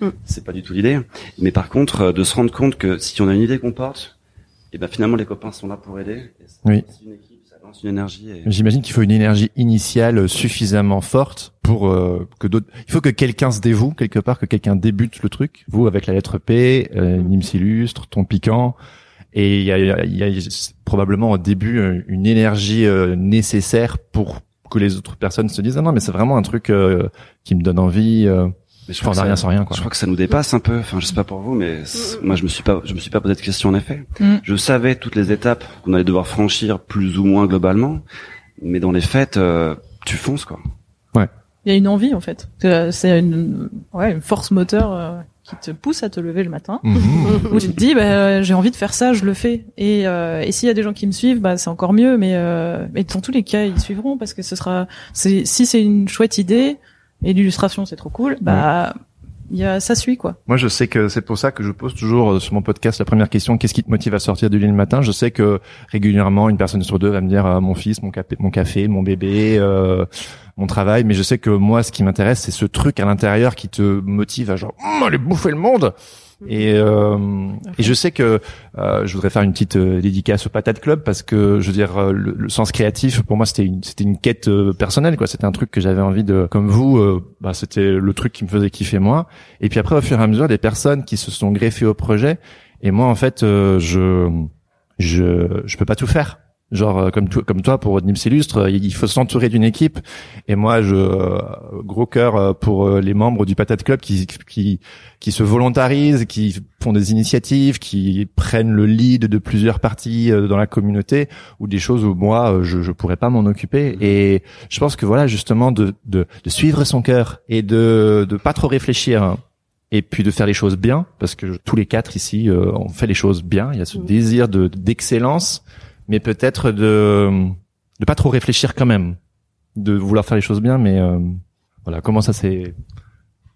Mm. C'est pas du tout l'idée. Mais par contre, euh, de se rendre compte que si on a une idée qu'on porte, et ben finalement les copains sont là pour aider. oui. Une une énergie. Et... J'imagine qu'il faut une énergie initiale suffisamment forte pour euh, que d'autres. Il faut que quelqu'un se dévoue quelque part, que quelqu'un débute le truc. Vous avec la lettre P, euh, Nîmes illustre, ton piquant. Et il y a, y a, probablement au début euh, une énergie nécessaire pour que les autres personnes se disent ah non mais c'est vraiment un truc qui me donne envie. Mais je crois enfin, rien sans rien, quoi. Je crois que ça nous dépasse un peu. Enfin, je sais pas pour vous, mais moi, je me suis pas, je me suis pas posé de questions en effet. Mm. Je savais toutes les étapes qu'on allait devoir franchir plus ou moins globalement, mais dans les faits, euh, tu fonces, quoi. Ouais. Il y a une envie, en fait. C'est une, ouais, une force moteur euh, qui te pousse à te lever le matin, mm-hmm. où tu te dis, bah, j'ai envie de faire ça, je le fais. Et, euh, et s'il y a des gens qui me suivent, bah, c'est encore mieux. Mais, mais dans tous les cas, ils suivront parce que ce sera, si c'est une chouette idée et l'illustration c'est trop cool, bah y a ça suit quoi. Moi je sais que c'est pour ça que je pose toujours euh, sur mon podcast la première question qu'est-ce qui te motive à sortir du lit le matin? Je sais que régulièrement une personne sur deux va me dire euh, mon fils, mon café, mon bébé, euh, mon travail, mais je sais que moi ce qui m'intéresse c'est ce truc à l'intérieur qui te motive à genre oh, aller bouffer le monde. Et, euh, et je sais que euh, je voudrais faire une petite euh, dédicace au Patate Club parce que je veux dire euh, le, sens créatif pour moi c'était une c'était une quête euh, personnelle quoi. C'était un truc que j'avais envie de comme vous. bah c'était le truc qui me faisait kiffer moi. Et puis après au fur et à mesure des personnes qui se sont greffées au projet. Et moi en fait je je je peux pas tout faire. Genre euh, comme comme toi pour Nîmes Illustre, il faut s'entourer d'une équipe. Et moi, je euh, gros cœur euh, pour les membres du Patate Club qui qui qui se volontarisent, qui font des initiatives, qui prennent le lead de plusieurs parties dans la communauté ou des choses où moi je je pourrais pas m'en occuper. Mmh. Et je pense que voilà justement de de, de suivre son cœur et de de pas trop réfléchir. Hein, et puis de faire les choses bien parce que tous les quatre ici on fait les choses bien il y a ce mmh. désir de d'excellence mais peut-être de de pas trop réfléchir quand même, de vouloir faire les choses bien, mais euh, voilà comment ça s'est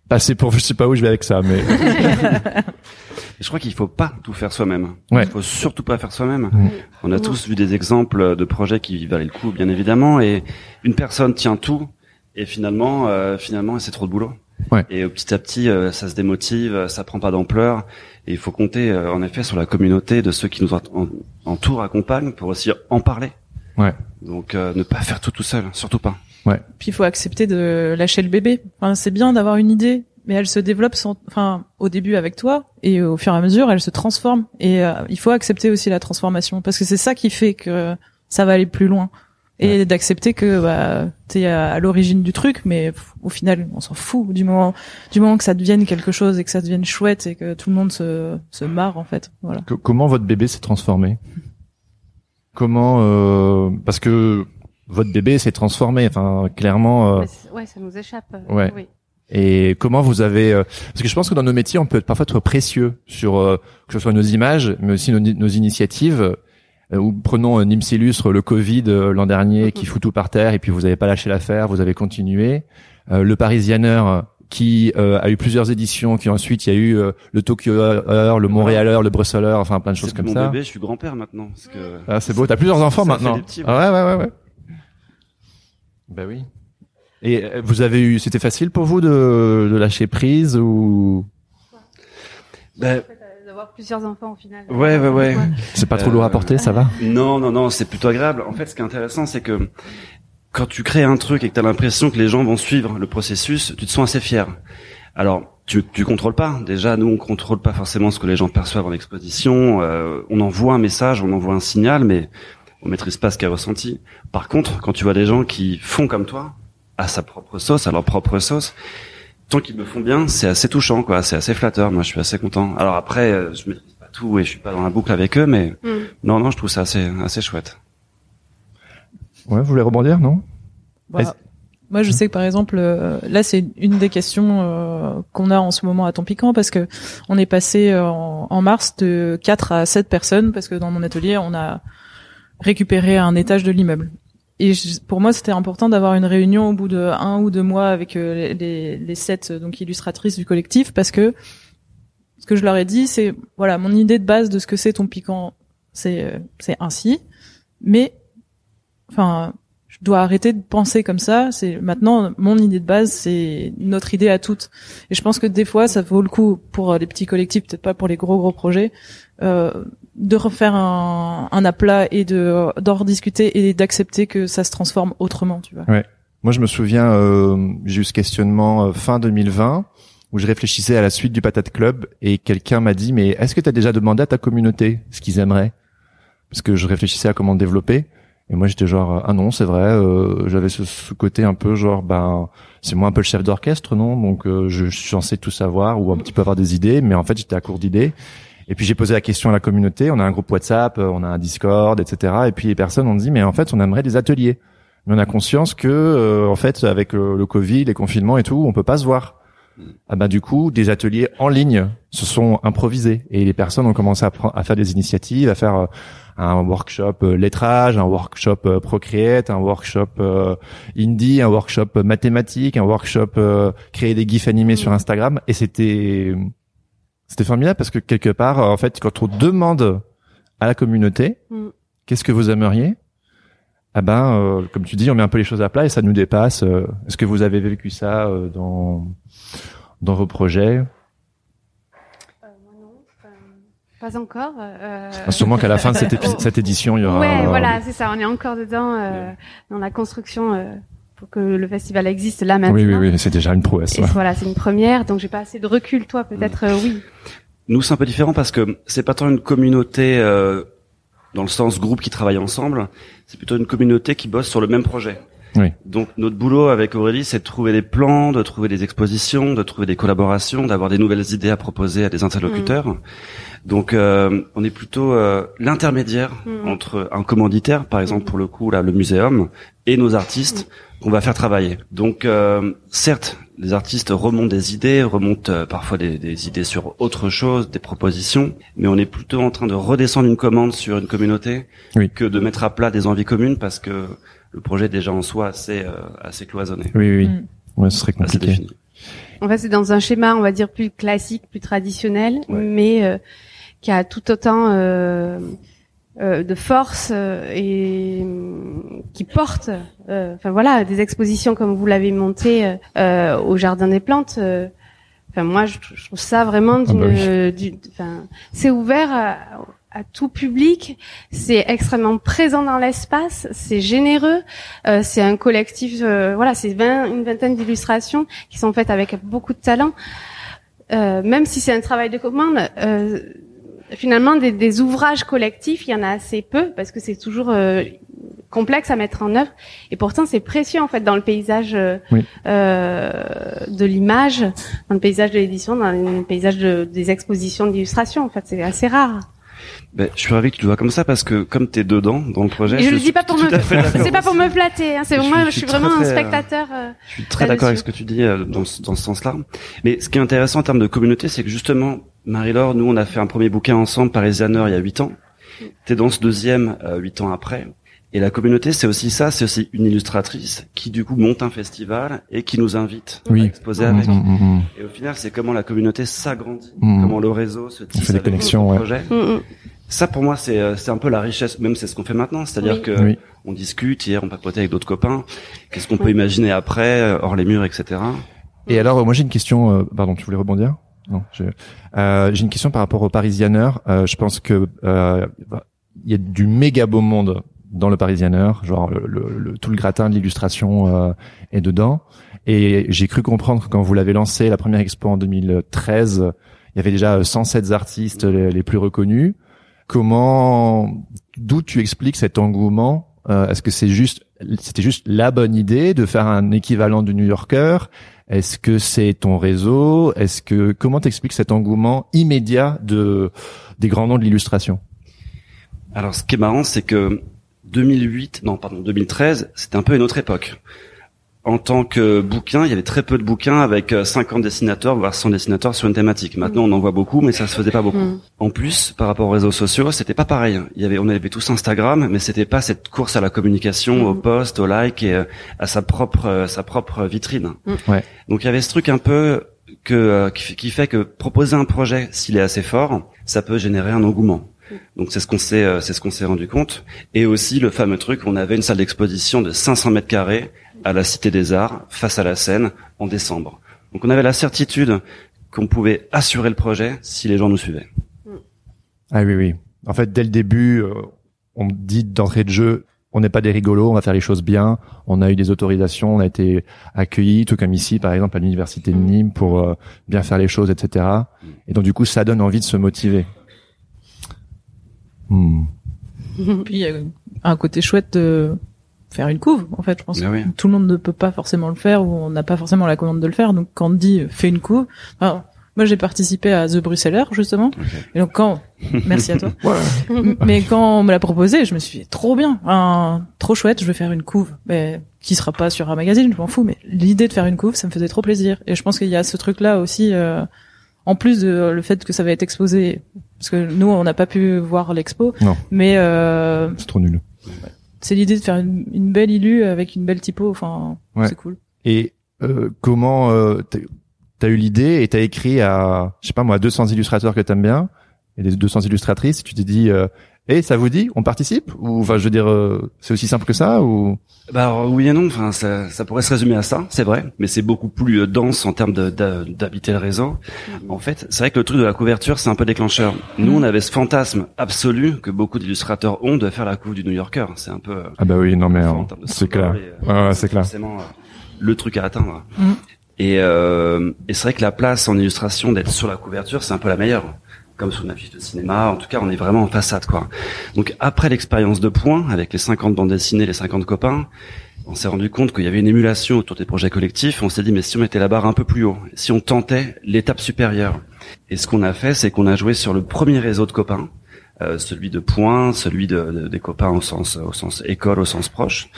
passé pour je sais pas où je vais avec ça, mais je crois qu'il faut pas tout faire soi-même. Ouais. Il faut surtout pas faire soi-même. On a tous vu des exemples de projets qui valaient le coup, bien évidemment, et une personne tient tout, et finalement, euh, finalement, c'est trop de boulot. Ouais. Et petit à petit, euh, ça se démotive, ça prend pas d'ampleur. Et il faut compter euh, en effet sur la communauté de ceux qui nous entourent, accompagnent pour aussi en parler. Ouais. Donc euh, ne pas faire tout tout seul, surtout pas. Ouais. Puis il faut accepter de lâcher le bébé. Enfin, c'est bien d'avoir une idée, mais elle se développe sans, enfin, au début avec toi et au fur et à mesure, elle se transforme. Et il faut accepter aussi la transformation parce que c'est ça qui fait que ça va aller plus loin et d'accepter que bah t'es à, l'origine du truc mais au final on s'en fout du moment du moment que ça devienne quelque chose et que ça devienne chouette et que tout le monde se se marre en fait. Voilà. Comment votre bébé s'est transformé? Comment euh, parce que votre bébé s'est transformé enfin clairement euh... ouais ça nous échappe. Ouais. Oui. Et comment vous avez euh, parce que je pense que dans nos métiers on peut être parfois trop précieux sur euh, que ce soit nos images mais aussi nos, nos initiatives. euh, ou prenons euh, Nîmes illustre le Covid euh, l'an dernier qui fout tout par terre et puis vous n'avez pas lâché l'affaire, vous avez continué. le Parisianer qui a eu plusieurs éditions, qui ensuite il y a eu le Tokyo Heure, le Montréal Heure, le Heure, enfin plein de choses comme mon ça. bébé, je suis grand-père maintenant. Parce que ah c'est beau, t'as plusieurs enfants maintenant. ah, ouais ouais ouais ouais. Bah oui. Et vous avez eu, c'était facile pour vous de, de lâcher prise ou? Ben, plusieurs enfants au final. Ouais, ouais, ouais. C'est pas trop lourd à porter, ça va Non, non, non, c'est plutôt agréable. En fait, ce qui est intéressant, c'est que quand tu crées un truc et que tu as l'impression que les gens vont suivre le processus, tu te sens assez fier. Alors, tu, tu contrôles pas. Déjà, nous, on contrôle pas forcément ce que les gens perçoivent en exposition. Euh, on envoie un message, on envoie un signal, mais on maîtrise pas ce qu'il a ressenti. Par contre, quand tu vois des gens qui font comme toi, à sa propre sauce, à leur propre sauce, tant qu'ils me font bien, c'est assez touchant, quoi. C'est assez flatteur. Moi, je suis assez content. Alors après, euh, je maîtrise pas tout et je suis pas dans la boucle avec eux, mais mm. non, non, je trouve ça assez, assez chouette. Ouais, vous voulez rebondir, non? Bah, Moi, je sais que par exemple, euh, là, c'est une des questions euh, qu'on a en ce moment à Ton Piquant parce que on est passé en, en, mars de 4 à 7 personnes parce que dans mon atelier, on a récupéré un étage de l'immeuble. Et pour moi, c'était important d'avoir une réunion au bout de un ou deux mois avec les, les, les sept donc illustratrices du collectif parce que ce que je leur ai dit, c'est voilà mon idée de base de ce que c'est ton piquant, c'est c'est ainsi, mais enfin je dois arrêter de penser comme ça. C'est maintenant mon idée de base, c'est notre idée à toutes. Et je pense que des fois, ça vaut le coup pour les petits collectifs, peut-être pas pour les gros gros projets, euh, de refaire un, un aplat et de d'en rediscuter et d'accepter que ça se transforme autrement. Tu vois. Ouais. Moi, je me souviens, euh, j'ai eu ce questionnement euh, fin 2020 où je réfléchissais à la suite du Patate Club et quelqu'un m'a dit mais est-ce que tu as déjà demandé à ta communauté ce qu'ils aimeraient? Parce que je réfléchissais à comment développer. Et moi j'étais genre ah non c'est vrai euh, j'avais ce, côté un peu genre ben c'est moi un peu le chef d'orchestre non? Donc euh, je, je, suis censé tout savoir ou un petit peu avoir des idées mais en fait j'étais à court d'idées et puis j'ai posé la question à la communauté. On a un groupe WhatsApp euh, on a un Discord etc et puis les personnes ont dit mais en fait on aimerait des ateliers. Mais on a conscience que en fait avec le, Covid les confinements et tout on peut pas se voir. Ah ben du coup des ateliers en ligne se sont improvisés. Et les personnes ont commencé à, faire des initiatives à faire un workshop euh, lettrage, un workshop euh, Procreate, un workshop euh, indie, un workshop mathématique, un workshop créer des gifs animés sur Instagram. Et c'était c'était formidable parce que quelque part en fait quand on demande à la communauté mm. qu'est-ce que vous aimeriez? Ah ben comme tu dis on met un peu les choses à plat et ça nous dépasse est-ce que vous avez vécu ça dans dans vos projets? Pas encore. Euh... Ah, sûrement qu'à la fin de cette, cette, édition, il y aura. Ouais, voilà, c'est ça. On est encore dedans euh, dans la construction euh, pour que le festival existe là maintenant. Oui, oui, oui. C'est déjà une prouesse. Ouais. Voilà, c'est une première. Donc j'ai pas assez de recul. Toi, peut-être, euh, oui. Nous, c'est un peu différent parce que c'est pas tant une communauté euh, dans le sens groupe qui travaille ensemble. C'est plutôt une communauté qui bosse sur le même projet. Oui. Donc notre boulot avec Aurélie, c'est de trouver des plans, de trouver des expositions, de trouver des collaborations, d'avoir des nouvelles idées à proposer à des interlocuteurs. Mmh. Donc euh, on est plutôt euh, l'intermédiaire mm. entre un commanditaire, par exemple pour le coup là le muséum, et nos artistes mm. qu'on va faire travailler. Donc euh, certes, les artistes remontent des idées, remontent parfois des, des, idées sur autre chose, des propositions, mais on est plutôt en train de redescendre une commande sur une communauté que de mettre à plat des envies communes parce que le projet est déjà en soi assez assez cloisonné. Oui oui. Mm. Ouais, ce serait compliqué. En fait, c'est dans un schéma, on va dire, plus classique, plus traditionnel, mais qui a tout autant euh, euh, de force euh, et qui porte, enfin voilà, des expositions comme vous l'avez monté au Jardin des Plantes. Enfin moi, je, trouve ça vraiment ah bah d'une, enfin, c'est ouvert. À, à tout public, c'est extrêmement présent dans l'espace, c'est généreux, euh, c'est un collectif, voilà, c'est une vingtaine d'illustrations qui sont faites avec beaucoup de talent. Euh, même si c'est un travail de commande, euh, finalement des, des, ouvrages collectifs, il y en a assez peu parce que c'est toujours euh, complexe à mettre en œuvre. Et pourtant, c'est précieux en fait dans le paysage euh, euh de l'image, dans le paysage de l'édition, dans le paysage de, des expositions d'illustration. En fait, c'est assez rare. Ben, je suis ravi que tu le vois comme ça parce que comme tu es dedans dans le projet, je, je le dis pas pour me, c'est pas pour me flatter. Hein, c'est moi, je suis, vraiment un spectateur. Euh, je suis très d'accord avec ce que tu dis euh, dans, dans ce sens-là. Mais ce qui est intéressant en termes de communauté, c'est que justement, Marie-Laure, nous, on a fait un premier bouquin ensemble, Parisianer, il y a huit ans. T'es dans ce deuxième euh, huit ans après. Et la communauté, c'est aussi ça, c'est aussi une illustratrice qui du coup monte un festival et qui nous invite à exposer avec. Mmh, mmh, mmh. Et au final, c'est comment la communauté s'agrandit, comment le réseau se tisse on fait des connexions, ouais. Ça, pour moi, c'est euh, c'est un peu la richesse. Même c'est ce qu'on fait maintenant, c'est-à-dire que on discute. Hier, on papotait avec d'autres copains. Qu'est-ce qu'on peut imaginer après, euh, hors les murs, etc. Et alors, moi, j'ai une question. Euh, pardon, tu voulais rebondir? Non. J'ai euh, une question par rapport au Parisianer. je pense que il y a du méga beau monde dans le Parisianer, genre le, le, tout le gratin de l'illustration est dedans. Et j'ai cru comprendre que quand vous l'avez lancé, la première expo en 2013, il y avait déjà 107 artistes les plus reconnus. Comment, d'où tu expliques cet engouement euh, Est-ce que c'est juste, c'était juste la bonne idée de faire un équivalent du New Yorker? Est-ce que c'est ton réseau? Est-ce que comment t'expliques cet engouement immédiat de des grands noms de l'illustration? Alors, ce qui est marrant, c'est que 2008, non, pardon, 2013, c'était un peu une autre époque. en tant que bouquin, il y avait très peu de bouquins avec 50 dessinateurs, voire 100 dessinateurs sur une thématique. Maintenant, on en voit beaucoup, mais ça se faisait pas beaucoup. Mm. En plus, par rapport aux réseaux sociaux, c'était pas pareil. Il y avait, on avait tous Instagram, mais c'était pas cette course à la communication, au post, au like et à sa propre, sa propre vitrine. Ouais. Donc il y avait ce truc un peu que qui fait que proposer un projet, s'il est assez fort, ça peut générer un engouement. Donc c'est ce qu'on s'est euh, c'est ce qu'on s'est rendu compte et aussi le fameux truc on avait une salle d'exposition de 500 mètres carrés à la Cité des Arts face à la Seine en décembre. Donc on avait la certitude qu'on pouvait assurer le projet si les gens nous suivaient. Ah oui oui. En fait dès le début euh, on dit d'entrée de jeu on n'est pas des rigolos, on va faire les choses bien. On a eu des autorisations, on a été accueillis, tout comme ici, par exemple, à l'université de Nîmes, pour euh, bien faire les choses, etc. Et donc, du coup, ça donne envie de se motiver. Hmm. Puis il y a un côté chouette de faire une couve, en fait. Je pense que tout le monde ne peut pas forcément le faire ou on n'a pas forcément la commande de le faire. Donc quand on dit fais une couve, moi j'ai participé à The Bruxeller justement. Et donc quand, merci à toi. Mais quand on me l'a proposé, je me suis dit trop bien, trop chouette, je vais faire une couve. Mais qui sera pas sur un magazine, je m'en fous. Mais l'idée de faire une couve, ça me faisait trop plaisir. Et je pense qu'il y a ce truc là aussi. Euh, en plus de le fait que ça va être exposé, parce que nous on n'a pas pu voir l'expo, mais euh, c'est trop nul. C'est l'idée de faire une, belle illu avec une belle typo, enfin c'est cool. Et euh, comment euh, t'as eu l'idée et t'as écrit à, je sais pas moi, 200 illustrateurs que t'aimes bien et des 200 illustratrices, tu t'es dit, euh, et ça vous dit, on participe Ou enfin, je veux dire, euh, c'est aussi simple que ça ou Bah alors, oui et non. Enfin, ça, ça pourrait se résumer à ça, c'est vrai, mais c'est beaucoup plus euh, dense en termes d'habiter le réseau. En fait, c'est vrai que le truc de la couverture, c'est un peu déclencheur. Nous, on avait ce fantasme absolu que beaucoup d'illustrateurs ont de faire la couve du New Yorker. C'est un peu euh, ah bah oui, non mais c'est clair. ouais, c'est clair. Forcément, le truc à atteindre. Mm. Et, euh, et c'est vrai que la place en illustration d'être sur la couverture, c'est un peu la meilleure comme sur une affiche de cinéma. En tout cas, on est vraiment en façade, quoi. Donc après l'expérience de points, avec les 50 bandes dessinées, les 50 copains, on s'est rendu compte qu'il y avait une émulation autour des projets collectifs. On s'est dit, mais si on mettait la barre un peu plus haut, si on tentait l'étape supérieure. Et ce qu'on a fait, c'est qu'on a joué sur le premier réseau de copains, euh, celui de points, celui de, des copains au sens, au sens école, au sens proche.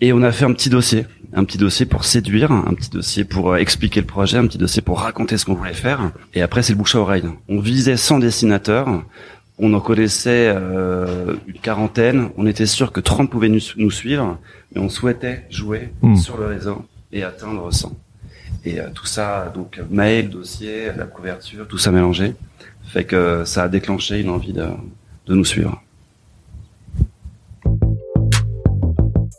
Et on a fait un petit dossier, un petit dossier pour séduire, un petit dossier pour euh, expliquer le projet, un petit dossier pour raconter ce qu'on voulait faire. Et après, c'est le bouche à oreille. On visait 100 dessinateurs, on en connaissait euh, une quarantaine, on était sûr que 30 pouvaient nous, suivre, mais on souhaitait jouer hmm. sur le réseau et atteindre 100. Et euh, tout ça, donc mail, dossier, la couverture, tout ça mélangé, fait que ça a déclenché une envie de, de nous suivre.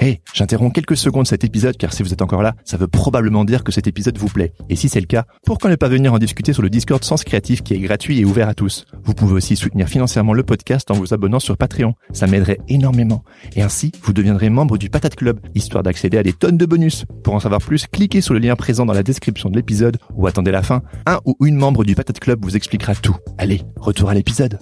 Hey, j'interromps quelques secondes cet épisode car si vous êtes encore là, ça veut probablement dire que cet épisode vous plaît. Et si c'est le cas, pourquoi ne pas venir en discuter sur le Discord Sens Créatif qui est gratuit et ouvert à tous? Vous pouvez aussi soutenir financièrement le podcast en vous abonnant sur Patreon. Ça m'aiderait énormément. Et ainsi, vous deviendrez membre du Patate Club, histoire d'accéder à des tonnes de bonus. Pour en savoir plus, cliquez sur le lien présent dans la description de l'épisode ou attendez la fin. Un ou une membre du Patate Club vous expliquera tout. Allez, retour à l'épisode.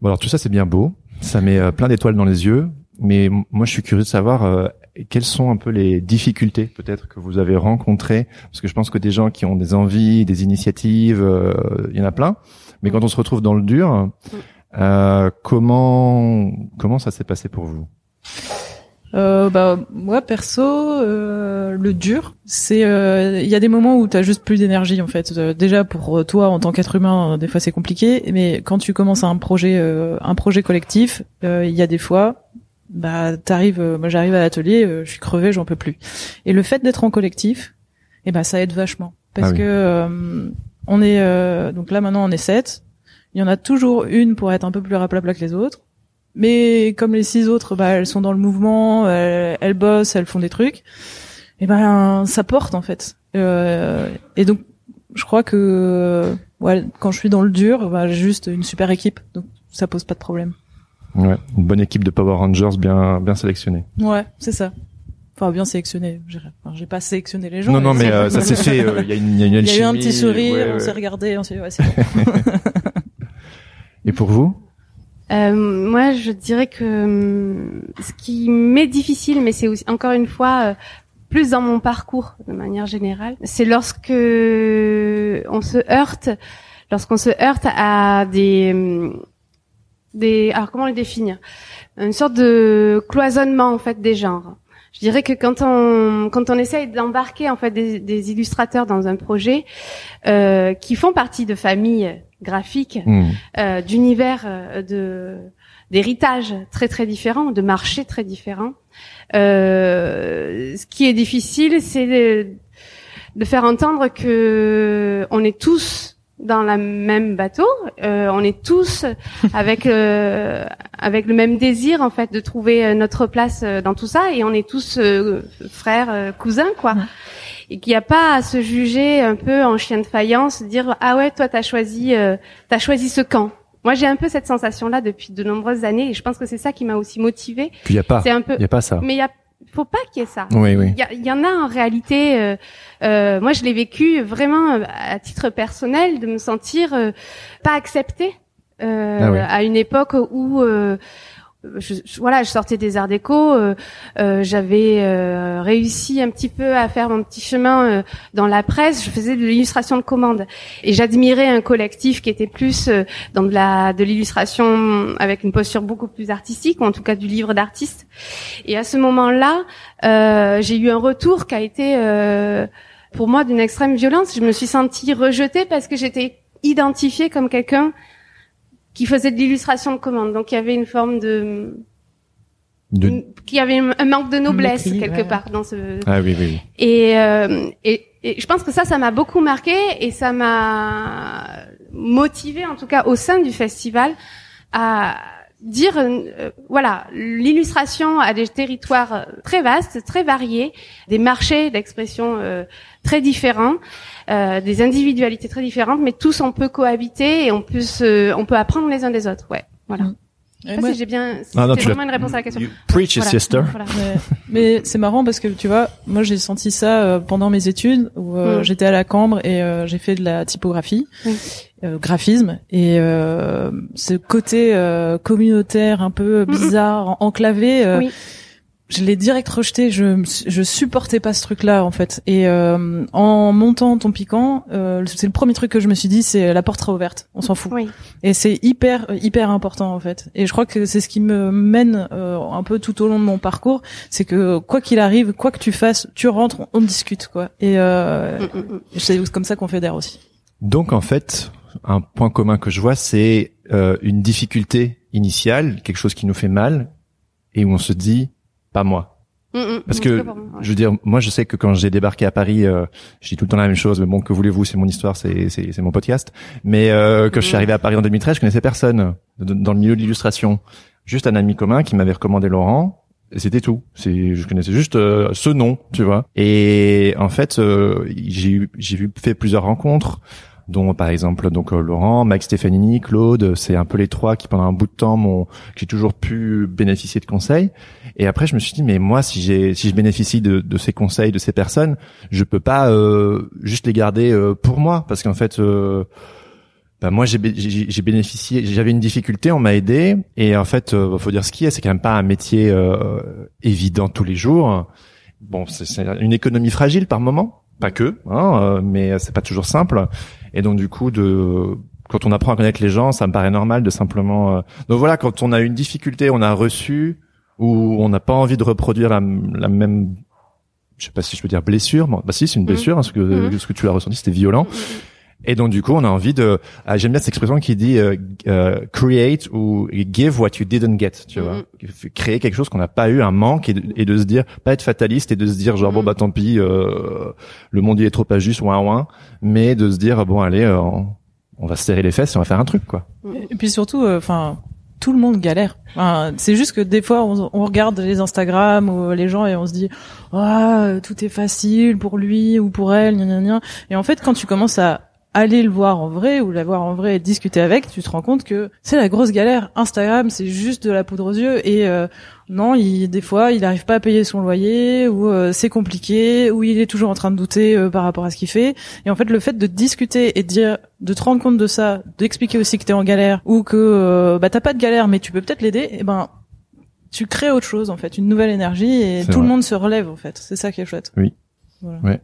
Bon alors tout ça c'est bien beau, ça met euh, plein d'étoiles dans les yeux, mais moi, je suis curieux de savoir euh, quelles sont un peu les difficultés peut-être que vous avez rencontrées, parce que je pense que des gens qui ont des envies, des initiatives, euh, il y en a plein. Mais quand on se retrouve dans le dur, euh, comment comment ça s'est passé pour vous? Euh, bah moi perso euh, le dur c'est il y a des moments où tu as juste plus d'énergie en fait. Déjà pour toi en tant qu'être humain des fois c'est compliqué. Mais quand tu commences un projet un projet collectif il y a des fois bah t'arrives euh, moi j'arrive à l'atelier euh, je suis crevé j'en peux plus. Et le fait d'être en collectif et eh ben ça aide vachement. Parce ah que euh, on est donc là maintenant on est sept. Il y en a toujours une pour être un peu plus raplapla que les autres. Mais comme les six autres bah elles sont dans le mouvement elles, bossent elles font des trucs et eh ben ça porte en fait. Et donc je crois que ouais quand je suis dans le dur bah j'ai juste une super équipe. Donc ça pose pas de problème Ouais, une bonne équipe de Power Rangers bien bien sélectionnée. Ouais, c'est ça. Enfin, bien sélectionné. J'ai pas sélectionné les gens. Non, non, mais euh, ça s'est fait. Euh, il y a une, y a une Il y a eu un petit sourire, on s'est regardé, on s'est dit ouais, c'est Et pour vous euh, Moi, je dirais que hum, ce qui m'est difficile, mais c'est aussi encore une fois euh, plus dans mon parcours de manière générale, c'est lorsque on se heurte, lorsqu'on se heurte à des hum, des alors comment les définir? Une sorte de cloisonnement en fait des genres Je dirais que quand on quand on essaye d'embarquer en fait des, des, illustrateurs dans un projet euh, qui font partie de familles graphiques, hmm. euh, d'univers euh, de d'héritage très très différents, de marchés très différents. Euh, ce qui est difficile, c'est de, de, faire entendre que on est tous dans le même bateau. Euh, on est tous avec euh, avec le même désir en fait de trouver euh, notre place euh, dans tout ça et on est tous frères, cousins quoi. Et qu'il n'y a pas à se juger un peu en chien de faïence, dire ah ouais toi t'as choisi t'as choisi ce camp. Moi j'ai un peu cette sensation là depuis de nombreuses années et je pense que c'est ça qui m'a aussi motivée. Puis il y a pas. C'est un peu. Il y a pas ça. Mais il y a faut pas qu'il y ait ça. Oui, oui. Il y, en a en réalité. Euh, euh, moi, je l'ai vécu vraiment euh, à titre personnel de me sentir euh, pas acceptée ah à une époque où je, voilà, je sortais des arts déco, euh, euh, j'avais euh, réussi un petit peu à faire mon petit chemin dans la presse. Je faisais de l'illustration de commande et j'admirais un collectif qui était plus dans de la de l'illustration avec une posture beaucoup plus artistique, ou en tout cas du livre d'artiste. Et à ce moment-là, j'ai eu un retour qui a été pour moi d'une extrême violence. Je me suis sentie rejetée parce que j'étais identifiée comme quelqu'un qui faisait de l'illustration de commande. Donc il y avait une forme de, de... qui avait un manque de noblesse quelque part dans ce. Ah oui oui. Et, euh, et, et je pense que ça, ça m'a beaucoup marqué et ça m'a motivé en tout cas au sein du festival à dire euh, voilà l'illustration a des territoires très vastes, très variés, des marchés d'expression euh, très différents, euh, des individualités très différentes, mais tous on peut cohabiter et on peut se, on peut apprendre les uns des autres. Ouais, voilà. Mm. Si j'ai bien, c'est vraiment une réponse à la question. preach it, sister. Mais, c'est marrant parce que tu vois, moi j'ai senti ça euh, pendant mes études où euh, mm. j'étais à la Cambre et euh, j'ai fait de la typographie, graphisme et ce côté communautaire un peu bizarre, enclavé. Oui je l'ai direct rejeté. Je je supportais pas ce truc-là en fait. Et euh, en montant ton piquant, euh, c'est le premier truc que je me suis dit, c'est la porte sera ouverte. On s'en fout. Et c'est hyper hyper important en fait. Et je crois que c'est ce qui me mène euh, un peu tout au long de mon parcours, c'est que quoi qu'il arrive, quoi que tu fasses, tu rentres, on discute quoi. Et euh, mm, mm, mm. c'est comme ça qu'on fédère aussi. Donc en fait, un point commun que je vois, c'est euh, une difficulté initiale, quelque chose qui nous fait mal, et où on se dit pas moi. Mm, mm, Parce que, je veux dire, moi, je sais que quand j'ai débarqué à Paris, euh, je dis tout le temps la même chose, mais bon, que voulez-vous, c'est mon histoire, c'est, c'est, c'est mon podcast. Mais euh, quand je suis mm. arrivé à Paris en 2013, je connaissais personne dans le milieu de l'illustration. Juste un ami commun qui m'avait recommandé Laurent, et c'était tout. C'est, je connaissais juste euh, ce nom, tu vois. Et en fait, euh, j'ai j'ai fait plusieurs rencontres dont par exemple donc euh, Laurent, Mike Stefanini, Claude, c'est un peu les trois qui pendant un bout de temps m'ont j'ai toujours pu bénéficier de conseils. Et après je me suis dit mais moi si j'ai si je bénéficie de, de ces conseils de ces personnes, je peux pas euh, juste les garder euh, pour moi. Parce qu'en fait euh, bah moi j'ai j'ai bénéficié j'avais une difficulté on m'a aidé. Et en fait euh, faut dire ce qui est c'est quand même pas un métier euh, évident tous les jours. Bon c'est une économie fragile par moment. Pas que hein, mais c'est pas toujours simple et donc du coup, de quand on apprend à connaître les gens, ça me paraît normal de simplement. Euh, donc voilà, quand on a une difficulté, on a reçu ou on n'a pas envie de reproduire la, la, même, je sais pas si je peux dire blessure. bah si, c'est une mmh. blessure, hein, ce que mmh. ce que tu as ressenti, c'était violent. Mmh, et donc du coup, on a envie de. Ah, J'aime bien cette expression qui dit euh, euh, create ou give what you didn't get. Tu vois, créer quelque chose qu'on n'a pas eu, un manque, et de, se dire, pas être fataliste et de se dire genre bon bah tant pis, euh, le monde il est trop injuste, ouin ouin, mais de se dire bon allez, on, va se serrer les fesses et on va faire un truc quoi. Et puis surtout, enfin. tout le monde galère. Enfin, c'est juste que des fois, on, on, regarde les Instagram ou les gens et on se dit, ah, tout est facile pour lui ou pour elle, gna, gna, gna. Et en fait, quand tu commences à aller le voir en vrai ou l'avoir en vrai et discuter avec, tu te rends compte que c'est la grosse galère. Instagram, c'est juste de la poudre aux yeux et euh, non, il, des fois, il n'arrive pas à payer son loyer ou euh, c'est compliqué ou il est toujours en train de douter euh, par rapport à ce qu'il fait. Et en fait, le fait de discuter et de dire, de te rendre compte de ça, d'expliquer aussi que t'es en galère ou que bah t'as pas de galère mais tu peux peut-être l'aider, et eh ben tu crées autre chose en fait, une nouvelle énergie et tout le monde se relève en fait. C'est ça qui est chouette. Oui. Voilà. Ouais.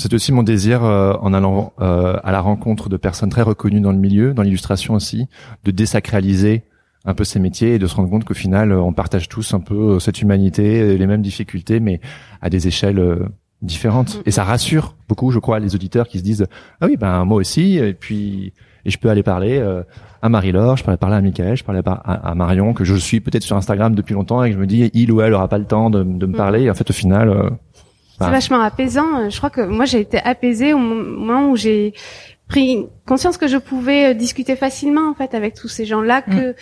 C'est aussi mon désir, euh, en allant euh, à la rencontre de personnes très reconnues dans le milieu, dans l'illustration aussi, de désacraliser un peu ces métiers et de se rendre compte qu'au final, on partage tous un peu cette humanité, les mêmes difficultés, mais à des échelles différentes. Mm. Et ça rassure beaucoup, je crois, les auditeurs qui se disent ah oui, ben moi aussi, et puis et je peux aller parler euh, à Marie-Laure, je peux aller parler à Michael, je peux aller à, à Marion que je suis peut-être sur Instagram depuis longtemps et que je me dis il ou elle aura pas le temps de, de me mm. parler. Et en fait, au final, euh, c'est vachement apaisant. Je crois que moi j'ai été apaisée au moment où j'ai pris conscience que je pouvais discuter facilement en fait avec tous ces gens-là mm. que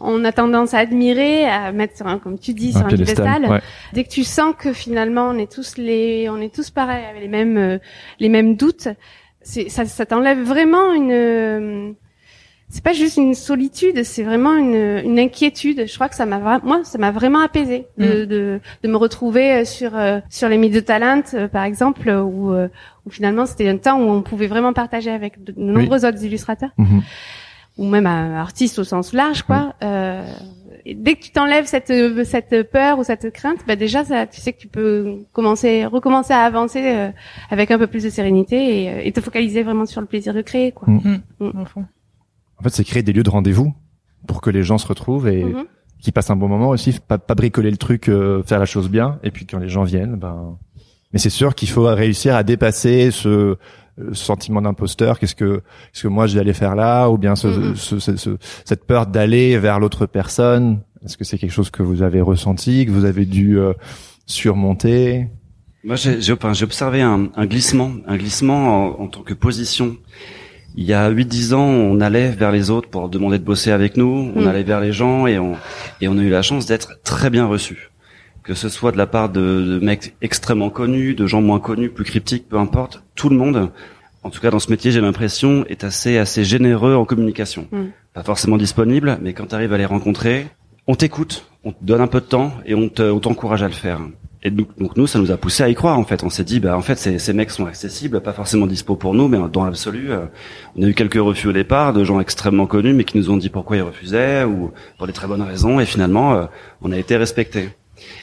on a tendance à admirer, à mettre sur un, comme tu dis, sur un piédestal. Dès que tu sens que finalement on est tous les, on est tous pareils, avec les mêmes, euh, les mêmes doutes, c'est, ça, ça t'enlève vraiment une, euh, c'est pas juste une solitude, c'est vraiment une, une, inquiétude. Je crois que ça m'a moi, ça m'a vraiment apaisé de, mm. de, de, me retrouver euh, sur sur les mythes de talent, par exemple, où, où finalement c'était un temps où on pouvait vraiment partager avec de, nombreux autres illustrateurs. Mm-hmm ou même un artiste au sens large, quoi. Euh, dès que tu t'enlèves cette cette peur ou cette crainte, bah déjà, ça, tu sais que tu peux commencer, recommencer à avancer euh, avec un peu plus de sérénité et, euh, et, te focaliser vraiment sur le plaisir de créer, quoi. Mm. Mm. En fait, c'est créer des lieux de rendez-vous pour que les gens se retrouvent et mm-hmm. qu'ils passent un bon moment aussi, pas, pas bricoler le truc, euh, faire la chose bien, et puis quand les gens viennent, ben. Mais c'est sûr qu'il faut réussir à dépasser ce euh, sentiment d'imposteur qu'est-ce que ce que moi j'allais faire là? Ou bien ce, mm-hmm. ce, cette peur d'aller vers l'autre personne est-ce que c'est quelque chose que vous avez ressenti que vous avez dû euh, surmonter? Moi j'ai j'ai observé un, un, glissement un glissement en, tant que position il y a 8-10 ans, on allait vers les autres pour demander de bosser avec nous, on mm. allait vers les gens et on, et on a eu la chance d'être très bien reçus que ce soit de la part de, mecs extrêmement connus, de gens moins connus, plus cryptiques, peu importe, tout le monde, en tout cas dans ce métier, j'ai l'impression, est assez assez généreux en communication. Mm. Pas forcément disponible, mais quand tu arrives à les rencontrer, on t'écoute, on te donne un peu de temps et on t'encourage à le faire. Et donc, nous, ça nous a poussé à y croire en fait. On s'est dit, bah en fait, ces, ces mecs sont accessibles, pas forcément dispo pour nous, mais dans l'absolu, euh, on a eu quelques refus au départ de gens extrêmement connus, mais qui nous ont dit pourquoi ils refusaient ou pour des très bonnes raisons. Et finalement, euh, on a été respectés.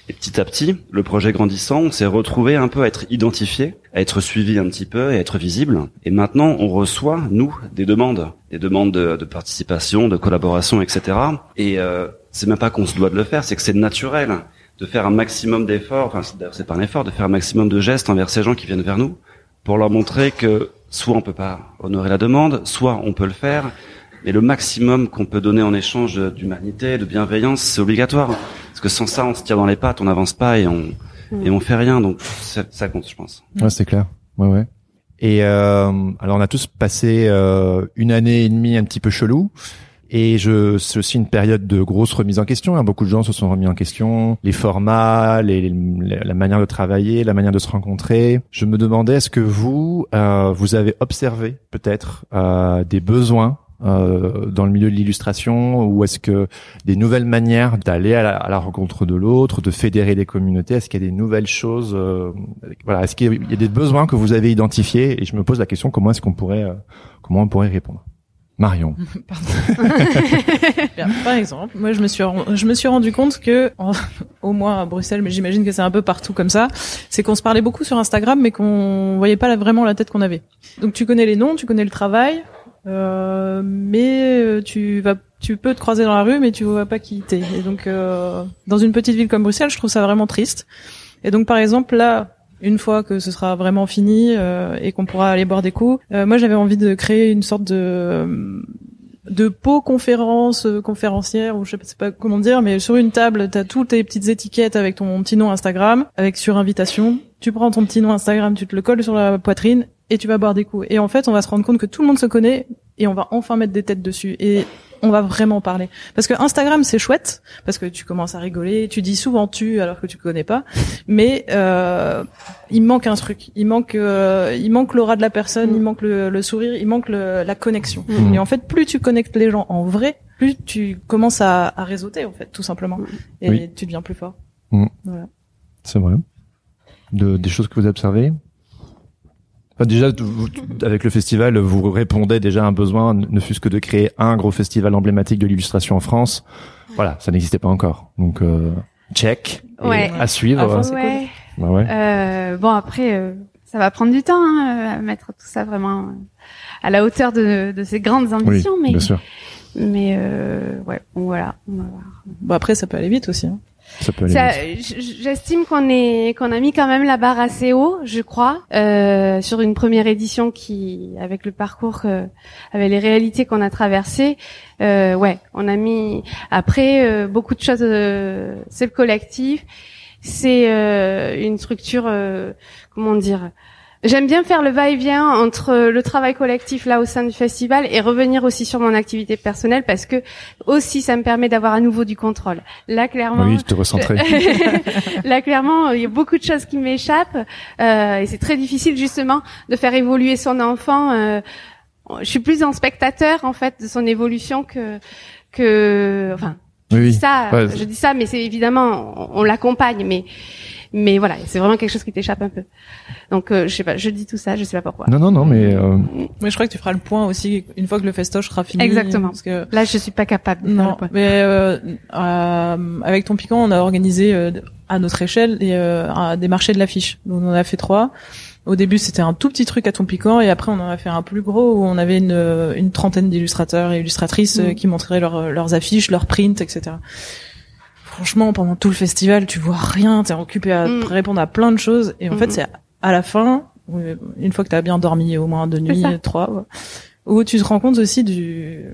Et petit à petit, le projet grandissant, on s'est retrouvé un peu à être identifié, à être suivi un petit peu et à être visible. Et maintenant, on reçoit, nous, des demandes, des demandes de, participation, de collaboration, etc. Et euh, c'est même pas qu'on se doit de le faire, c'est que c'est naturel de faire un maximum d'efforts, enfin c'est pas un effort, de faire un maximum de gestes envers ces gens qui viennent vers nous, pour leur montrer que soit on peut pas honorer la demande, soit on peut le faire, mais le maximum qu'on peut donner en échange d'humanité, de bienveillance, c'est obligatoire. Parce que sans ça, on se tire dans les pattes, on n'avance pas et on mm. et on fait rien. Donc ça compte, je pense. Ouais, c'est clair. Ouais, ouais. Et euh, alors on a tous passé euh, une année et demie un petit peu chelou. Et je, c'est aussi une période de grosse remise en question. Hein. Beaucoup de gens se sont remis en question, les formats, les, la manière de travailler, la manière de se rencontrer. Je me demandais, est-ce que vous, euh, vous avez observé peut-être euh, des besoins euh, dans le milieu de l'illustration ou est-ce que des nouvelles manières d'aller à, la, rencontre de l'autre, de fédérer des communautés, est-ce qu'il y a des nouvelles choses euh, Voilà, est-ce qu'il y a des besoins que vous avez identifiés? Et je me pose la question comment est-ce qu'on pourrait euh, comment on pourrait répondre? Marion. Par exemple, moi je me suis je me suis rendu compte que au moins à Bruxelles, mais j'imagine que c'est un peu partout comme ça, c'est qu'on se parlait beaucoup sur Instagram, mais qu'on voyait pas vraiment la tête qu'on avait. Donc tu connais les noms, tu connais le travail, euh, mais euh, tu vas, tu peux te croiser dans la rue, mais tu vois pas qui t'es. Et donc, euh, dans une petite ville comme Bruxelles, je trouve ça vraiment triste. Et donc, par exemple, là, une fois que ce sera vraiment fini et qu'on pourra aller boire des coups, moi, j'avais envie de créer une sorte de de pot conférence conférencière ou je sais pas comment dire mais sur une table t'as toutes tes petites étiquettes avec ton petit nom Instagram avec sur invitation tu prends ton petit nom Instagram tu te le colles sur la poitrine et tu vas boire des coups. Et en fait, on va se rendre compte que tout le monde se connaît et on va enfin mettre des têtes dessus. Et on va vraiment parler. Parce que Instagram, c'est chouette, parce que tu commences à rigoler, tu dis souvent tu alors que tu connais pas, mais euh, il manque un truc. Il manque, euh, il manque l'aura de la personne, il manque le, sourire, il manque la connexion. Mm. Et en fait, plus tu connectes les gens en vrai, plus tu commences à, à réseauter en fait, tout simplement, et tu deviens plus fort. Mm. Voilà. C'est vrai. De, des choses que vous observez déjà, avec le festival, vous répondez déjà à un besoin, ne fût-ce que de créer un gros festival emblématique de l'illustration en France. Voilà, ça n'existait pas encore. Donc, euh, check. Ouais. À suivre. ouais. Bah ouais. Euh, bon, après, euh, ça va prendre du temps hein, à mettre tout ça vraiment à la hauteur de, de ces grandes ambitions. Oui, mais, bien sûr. Mais euh, ouais, bon, voilà. On va voir. Bon après, ça peut aller vite aussi. Hein. J'estime qu'on est qu'on a mis quand même la barre assez haut, je crois, euh, sur une première édition qui, avec le parcours, euh, avec les réalités qu'on a traversées, euh, ouais, on a mis. Après, euh, beaucoup de choses. Euh, c'est le collectif, c'est une structure, comment dire J'aime bien faire le va-et-vient entre le travail collectif là au sein du festival et revenir aussi sur mon activité personnelle parce que aussi ça me permet d'avoir à nouveau du contrôle. Là clairement, oui, te recentrer. là clairement, il y a beaucoup de choses qui m'échappent euh, et c'est très difficile justement de faire évoluer son enfant. Euh, je suis plus en spectateur en fait de son évolution que que enfin. Je dis ça, je dis ça, mais c'est évidemment on l'accompagne, mais mais voilà, c'est vraiment quelque chose qui t'échappe un peu. Donc euh, je sais pas, je dis tout ça, je sais pas pourquoi. Non non non, mais euh... mais je crois que tu feras le point aussi une fois que le festoche sera fini. Exactement. Parce que là, je suis pas capable. non, mais euh, euh, avec ton piquant, on a organisé euh, à notre échelle des marchés de l'affiche. Donc on en a fait trois. Au début, c'était un tout petit truc à ton piquant, et après, on en a fait un plus gros où on avait une, une trentaine d'illustrateurs et illustratrices mmh. qui montraient leurs affiches, leurs prints, etc franchement, pendant tout le festival, tu vois rien, t'es occupé à mm. répondre à plein de choses, et en fait, c'est à la fin, une fois que t'as bien dormi au moins deux nuits, trois, où tu te rends compte aussi du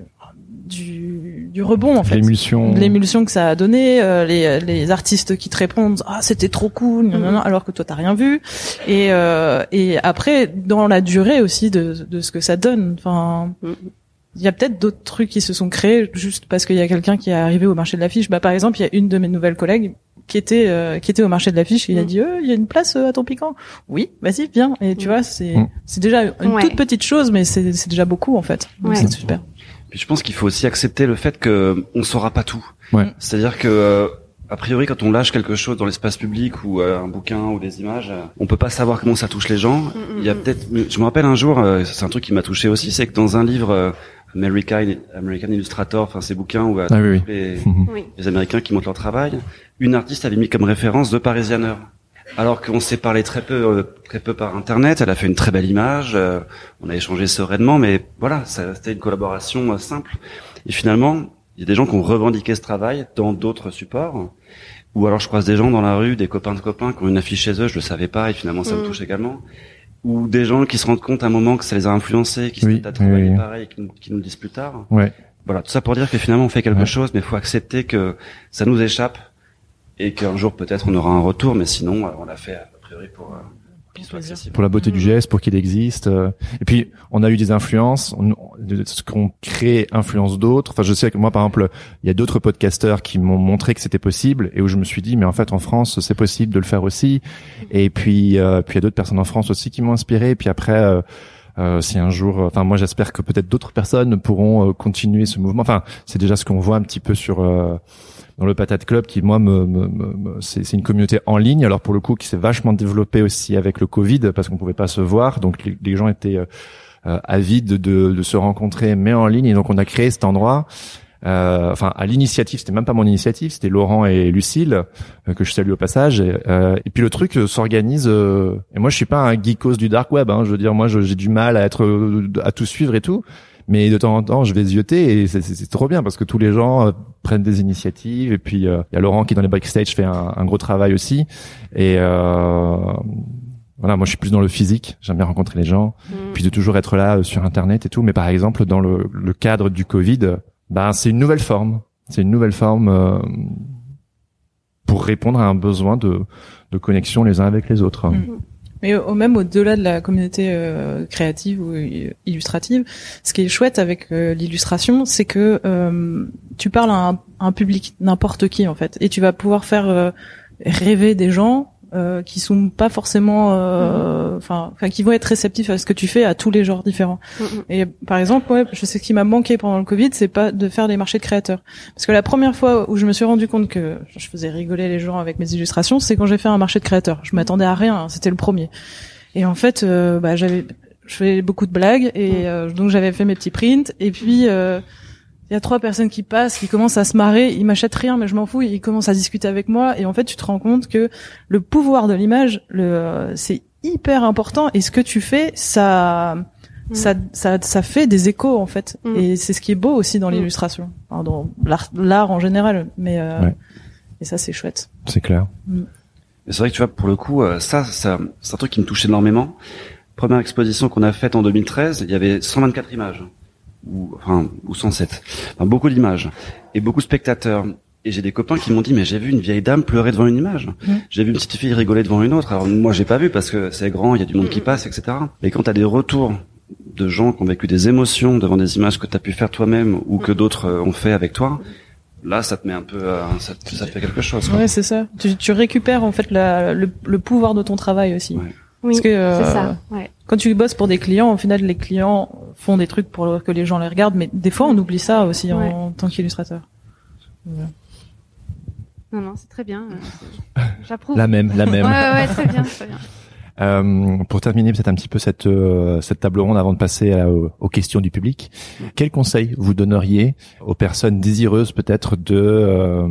du, du rebond en fait. L'émulsion. L'émulsion que ça a donné euh, les, les artistes qui te répondent ah c'était trop cool mm. alors que toi t'as rien vu. Et euh, et après dans la durée aussi de de ce que ça donne. Enfin mm il y a peut-être d'autres trucs qui se sont créés juste parce qu'il y a quelqu'un qui est arrivé au marché de l'affiche. Bah par exemple, il y a une de mes nouvelles collègues qui était euh, qui était au marché de l'affiche et il a mm. dit euh, il y a une place euh, à ton piquant. Oui, vas-y, viens. Et tu mm. vois, c'est mm. c'est déjà une toute petite chose mais c'est c'est déjà beaucoup en fait. Donc c'est super. Puis je pense qu'il faut aussi accepter le fait que on saura pas tout. Ouais. C'est-à-dire que a priori, quand on lâche quelque chose dans l'espace public ou un bouquin ou des images, on peut pas savoir comment ça touche les gens. Il y a peut-être, je me rappelle un jour, c'est un truc qui m'a touché aussi, c'est que dans un livre American, American Illustrator, enfin ces bouquins où euh, ah, Les, les, Américains qui montrent leur travail, une artiste avait mis comme référence The Parisianer. Alors qu'on s'est parlé très peu, euh, très peu par internet, elle a fait une très belle image, euh, on a échangé sereinement, mais voilà, c'était une collaboration simple. Et finalement, il y a des gens qui ont revendiqué ce travail dans d'autres supports. Ou alors je croise des gens dans la rue, des copains de copains qui ont une affiche chez eux, je le savais pas, et finalement ça me mm. touche également ou des gens qui se rendent compte à un moment que ça les a influencés, qui se mettent à travailler pareil, qui nous, qui nous, disent plus tard. Ouais. Voilà, tout ça pour dire que finalement on fait quelque chose, mais il faut accepter que ça nous échappe et qu'un jour peut-être on aura un retour, mais sinon euh, on l'a fait a priori pour euh, pour la beauté du geste, pour qu'il existe. Euh. Et puis, on a eu des influences. ce qu'on crée influence d'autres. Enfin, je sais que moi, par exemple, il y a d'autres podcasteurs qui m'ont montré que c'était possible et où je me suis dit, mais en fait, en France, c'est possible de le faire aussi. Et puis, euh, puis il y a d'autres personnes en France aussi qui m'ont inspiré. Et puis après. Euh, euh, si un jour, enfin moi j'espère que peut-être d'autres personnes pourront continuer ce mouvement. Enfin, c'est déjà ce qu'on voit un petit peu sur dans le Patate Club qui moi me, me, me c'est une communauté en ligne. Alors pour le coup qui s'est vachement développée aussi avec le Covid parce qu'on pouvait pas se voir. Donc les, gens étaient euh, euh, avides de, de, se rencontrer mais en ligne. Et donc on a créé cet endroit euh, enfin à l'initiative. C'était même pas mon initiative. C'était Laurent et Lucille euh, que je salue au passage. Et, et puis le truc s'organise et moi je suis pas un geekos du dark web hein, je veux dire moi j'ai du mal à être à tout suivre et tout mais de temps en temps je vais zioter et c'est trop bien parce que tous les gens euh, prennent des initiatives et puis euh, il y a Laurent qui dans les backstage fait un, un gros travail aussi et euh, voilà moi je suis plus dans le physique j'aime bien rencontrer les gens mm. puis de toujours être là euh, sur internet et tout mais par exemple dans le, le cadre du Covid ben c'est une nouvelle forme c'est une nouvelle forme euh, pour répondre à un besoin de, de connexion les uns avec les autres. Mm. Mais au, même au-delà de la communauté euh, créative ou illustrative, ce qui est chouette avec euh, l'illustration, c'est que euh, tu parles à un, un public n'importe qui en fait, et tu vas pouvoir faire rêver des gens euh, qui sont pas forcément, euh, enfin, qui vont être réceptifs à ce que tu fais à tous les genres différents. Et par exemple, ouais, je sais ce qui m'a manqué pendant le Covid, c'est pas de faire des marchés de créateurs, parce que la première fois où je me suis rendu compte que je faisais rigoler les gens avec mes illustrations, c'est quand j'ai fait un marché de créateurs. Je m'attendais à rien, hein, c'était le premier. Et en fait, euh, bah, j'avais, je fais beaucoup de blagues et mhm. donc j'avais fait mes petits prints et puis il y a trois personnes qui passent, qui commencent à se marrer, ils m'achètent rien, mais je m'en fous, ils commencent à discuter avec moi, et en fait, tu te rends compte que le pouvoir de l'image, le, c'est hyper important, et ce que tu fais, ça, mm. ça, ça, ça fait des échos en fait. Mm. Et c'est ce qui est beau aussi dans l'illustration, dans l'art en général. Mais euh, et ça, c'est chouette. C'est clair. C'est vrai que tu vois, pour le coup, euh, ça, ça c'est un truc qui me touche énormément. Première exposition qu'on a faite en 2013, il y avait 124 images, ou enfin ou 107, enfin, beaucoup d'images et beaucoup de spectateurs. Et j'ai des copains qui m'ont dit mais j'ai vu une vieille dame pleurer devant une image. Mmh. J'ai vu une petite fille rigoler devant une autre. Alors moi j'ai pas vu parce que c'est grand, il y a du monde qui mmh. passe, etc. Mais quand tu as des retours de gens qui ont vécu des émotions devant des images que tu as pu faire toi-même ou que mmh. d'autres euh, ont fait avec toi, là ça te met un peu euh, ça, ça, te fait quelque chose quoi. ouais c'est ça tu, tu, récupères en fait la, le, le, pouvoir de ton travail aussi ouais. oui Parce que, euh, ça ouais. Quand tu bosses pour des clients au final les clients font des trucs pour que les gens les regardent mais des fois on oublie ça aussi en, tant qu'illustrateur non, non, c'est très bien. Euh, j'approuve. La même, la même. ouais, ouais, très bien, très bien. Euh, pour terminer peut-être un petit peu cette euh, cette table ronde avant de passer aux questions du public, quel conseil vous donneriez aux personnes désireuses peut-être de euh,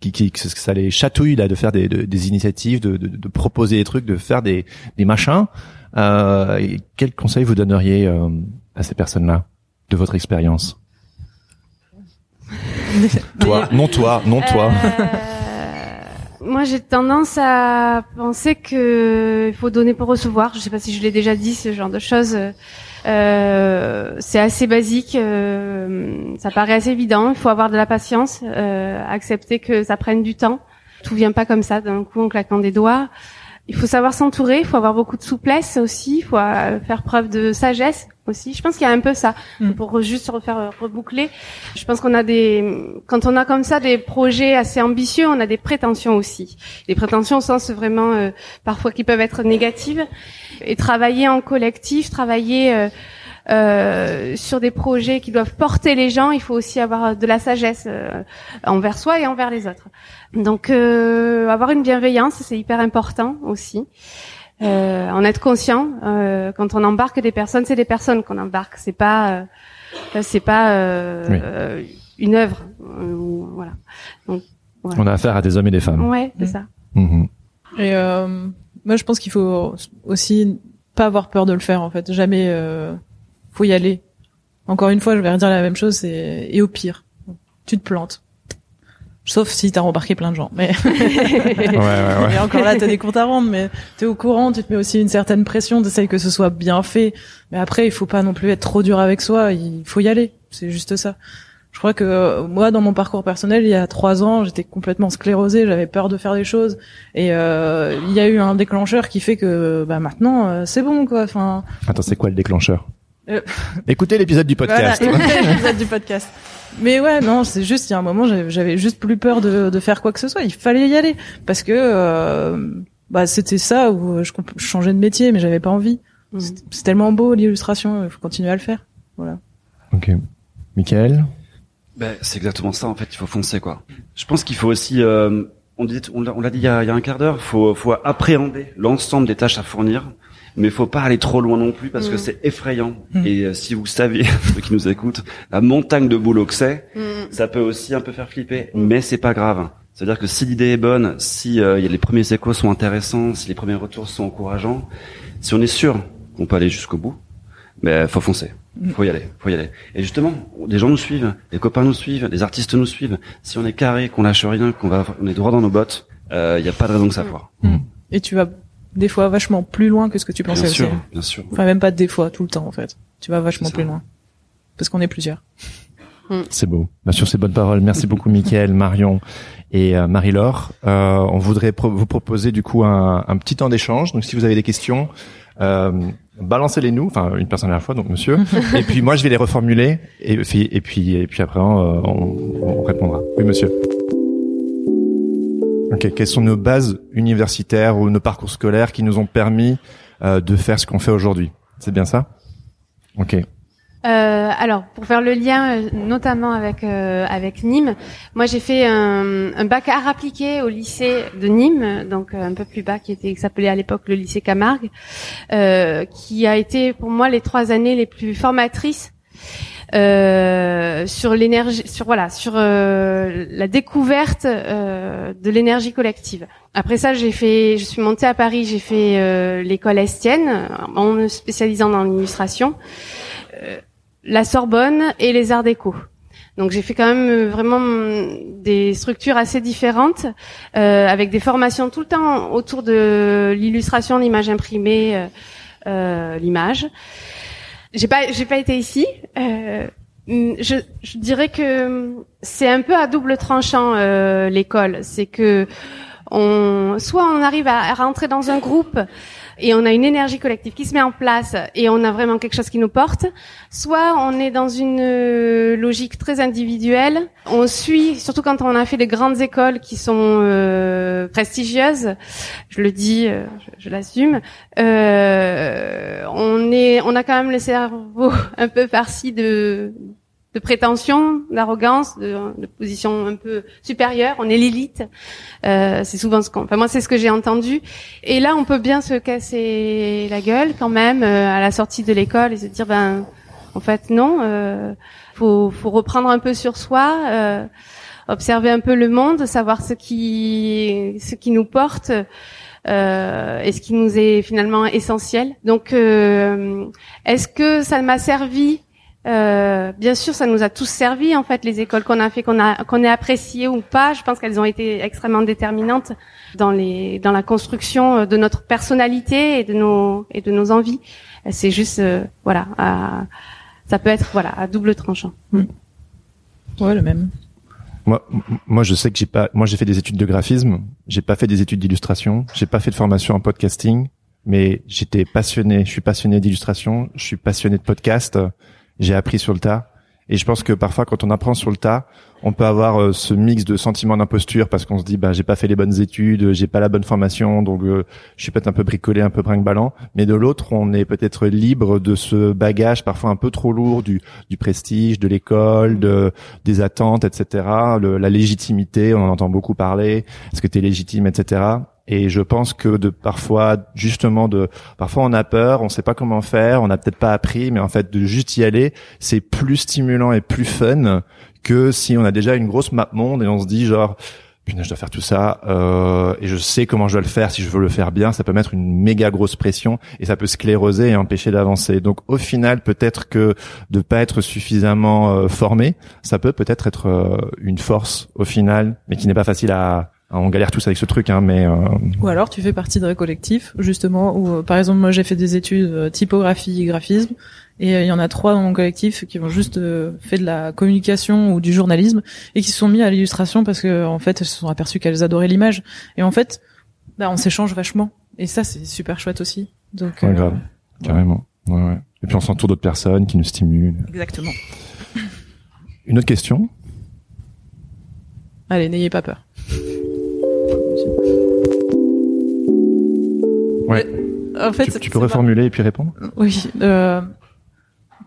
qui, qui que ça les chatouille là de faire des, des initiatives, de, de, de, proposer des trucs, de faire des des machins. Euh, quel conseil vous donneriez à ces personnes-là de votre expérience? Toi, non toi, non toi moi, j'ai tendance à penser que il faut donner pour recevoir. Je sais pas si je l'ai déjà dit, ce genre de choses. Euh, c'est assez basique, euh, ça paraît assez évident. Il faut avoir de la patience, euh, accepter que ça prenne du temps. Tout vient pas comme ça d'un coup en claquant des doigts. Il faut savoir s'entourer, il faut avoir beaucoup de souplesse aussi, il faut euh, faire preuve de sagesse aussi. Je pense qu'il y a un peu ça mm. pour juste refaire euh, reboucler. Je pense qu'on a des quand on a comme ça des projets assez ambitieux, on a des prétentions aussi. Des prétentions au sens vraiment euh, parfois qui peuvent être négatives et travailler en collectif, travailler euh, euh, sur des projets qui doivent porter les gens, il faut aussi avoir de la sagesse envers soi et envers les autres. Donc avoir une bienveillance, c'est hyper important aussi euh, en être conscient. Euh, quand on embarque des personnes, c'est des personnes qu'on embarque. C'est pas, euh, c'est pas euh, une œuvre. Euh, voilà. Donc, On a affaire à des hommes et des femmes. Ouais, c'est ça. Mmh. Et moi, je pense qu'il faut aussi pas avoir peur de le faire. En fait, jamais. Faut y aller. Encore une fois, je vais redire la même chose. Et au pire, tu te plantes Sauf si t'as rembarqué plein de gens. Mais ouais, ouais, ouais. et encore là, t'as des comptes à rendre, mais t'es au courant, tu te mets aussi une certaine pression, d'essayer que ce soit bien fait. Mais après, il faut pas non plus être trop dur avec soi. Il faut y aller. C'est juste ça. Je crois que euh, moi, dans mon parcours personnel, il y a trois ans, j'étais complètement sclérosée, j'avais peur de faire des choses, et euh, il y a eu un déclencheur qui fait que bah maintenant, euh, c'est bon quoi. Enfin. Attends, c'est quoi le déclencheur? Euh, Écoutez l'épisode du podcast. Voilà, écoutez l'épisode du podcast. Mais ouais, non, c'est juste il y a un moment, j'avais juste plus peur de, de, faire quoi que ce soit. Il fallait y aller parce que euh, bah c'était ça où je, changeais de métier, mais j'avais pas envie. Mmh. C'est tellement beau l'illustration, il faut continuer à le faire. Voilà. Ok, Michael. Ben, c'est exactement ça en fait. Il faut foncer quoi. Je pense qu'il faut aussi, euh, on dit, on l'a dit il y a, il y a un quart d'heure, faut, faut appréhender l'ensemble des tâches à fournir mais faut pas aller trop loin non plus parce que mm. c'est effrayant. Mm. Et euh, si vous saviez, ceux qui nous écoutent, la montagne de boulot que c'est, mm. ça peut aussi un peu faire flipper, mais c'est pas grave. C'est-à-dire que si l'idée est bonne, si euh, les premiers échos sont intéressants, si les premiers retours sont encourageants, si on est sûr qu'on peut aller jusqu'au bout, ben faut foncer, faut y aller, faut y aller. Et justement, des gens nous suivent, des copains nous suivent, des artistes nous suivent. Si on est carré, qu'on lâche rien, qu'on va, on est droit dans nos bottes, il euh, y a pas de raison que ça foire. Et tu vas des fois vachement plus loin que ce que tu pensais bien sûr, Bien sûr. Enfin même pas des fois, tout le temps en fait. Tu vas vachement plus loin parce qu'on est plusieurs. Hmm. C'est beau. Bien sûr, c'est bonnes paroles. Merci beaucoup, Mickaël, Marion et euh, Marie-Laure. Euh, on voudrait vous proposer du coup un, un petit temps d'échange. Donc, si vous avez des questions, euh, balancez-les nous. Enfin, une personne à la fois, donc monsieur. et puis moi, je vais les reformuler. Et puis, et puis, et puis après, on, on répondra. Oui, monsieur. Ok, quelles sont nos bases universitaires ou nos parcours scolaires qui nous ont permis euh, de faire ce qu'on fait aujourd'hui? C'est bien ça? Ok. Euh, alors, pour faire le lien, euh, notamment avec euh, avec Nîmes, moi j'ai fait un, un, bac art appliqué au lycée de Nîmes, donc un peu plus bas, qui était qui s'appelait à l'époque le lycée Camargue, qui a été pour moi les trois années les plus formatrices euh, sur l'énergie, sur voilà, sur euh, la découverte euh, de l'énergie collective. Après ça, j'ai fait, je suis montée à Paris, j'ai fait l'école Estienne en me spécialisant dans l'illustration, la Sorbonne et les Arts Déco. Donc j'ai fait quand même vraiment des structures assez différentes, avec des formations tout le temps autour de l'illustration, l'image imprimée, l'image. J'ai pas, j'ai pas été ici. Euh, je, je, dirais que c'est un peu à double tranchant euh, l'école. C'est que on, soit on arrive à rentrer dans un groupe et on a une énergie collective qui se met en place et on a vraiment quelque chose qui nous porte, soit on est dans une euh, logique très individuelle, on suit, surtout quand on a fait des grandes écoles qui sont euh, prestigieuses, je le dis, euh, je, l'assume, euh, on est, on a quand même le cerveau un peu farci de de prétention, d'arrogance, de, de, position un peu supérieure. On est l'élite. Euh, c'est souvent ce qu'on. Enfin moi c'est ce que j'ai entendu. Et là on peut bien se casser la gueule quand même euh, à la sortie de l'école et se dire ben en fait non. Euh, faut, faut reprendre un peu sur soi. Euh, observer un peu le monde, savoir ce qui ce qui nous porte euh, et ce qui nous est finalement essentiel. Donc, euh, est-ce que ça m'a servi euh, bien sûr, ça nous a tous servi en fait les écoles qu'on a fait, qu'on a qu'on ait apprécié ou pas. Je pense qu'elles ont été extrêmement déterminantes dans les dans la construction de notre personnalité et de nos et de nos envies. C'est juste euh, voilà, ça peut être voilà à double tranchant. Mm. Ouais, le même. Moi, moi, je sais que j'ai pas. Moi, j'ai fait des études de graphisme. J'ai pas fait des études d'illustration. J'ai pas fait de formation en podcasting. Mais j'étais passionné. Je suis passionné d'illustration. Je suis passionné de podcast j'ai appris sur le tas. Et je pense que parfois, quand on apprend sur le tas, on peut avoir euh, ce mix de sentiments d'imposture parce qu'on se dit, bah, j'ai pas fait les bonnes études, j'ai pas la bonne formation, donc euh, je suis peut-être un peu bricolé, un peu brinque-ballant. Mais de l'autre, on est peut-être libre de ce bagage parfois un peu trop lourd du, du prestige, de l'école, de, des attentes, etc. la légitimité, on en entend beaucoup parler. Est-ce que tu es légitime, etc. Et je pense que de parfois, justement, de parfois on a peur, on sait pas comment faire, on n'a peut-être pas appris, mais en fait de juste y aller, c'est plus stimulant et plus fun que si on a déjà une grosse map monde et on se dit genre putain je dois faire tout ça euh, et je sais comment je dois le faire si je veux le faire bien ça peut mettre une méga grosse pression et ça peut scléroser et empêcher d'avancer. Donc au final peut-être que de pas être suffisamment euh, formé ça peut peut-être être, euh, une force au final mais qui n'est pas facile à on galère tous avec ce truc, hein, mais. Euh... Ou alors tu fais partie d'un collectif, justement, où euh, par exemple moi j'ai fait des études euh, typographie, graphisme, et euh, il y en a trois dans mon collectif qui ont juste fait de la communication ou du journalisme et qui se sont mis à l'illustration parce que en fait elles se sont aperçues qu'elles adoraient l'image. Et en fait, bah, on s'échange vachement, et ça c'est super chouette aussi. Donc. Ouais, grave, carrément. Ouais, ouais. Et puis on s'entoure d'autres personnes qui nous stimulent. Exactement. Une autre question? Allez, n'ayez pas peur. Ouais. En fait, tu, peux reformuler et puis répondre. Oui. Euh,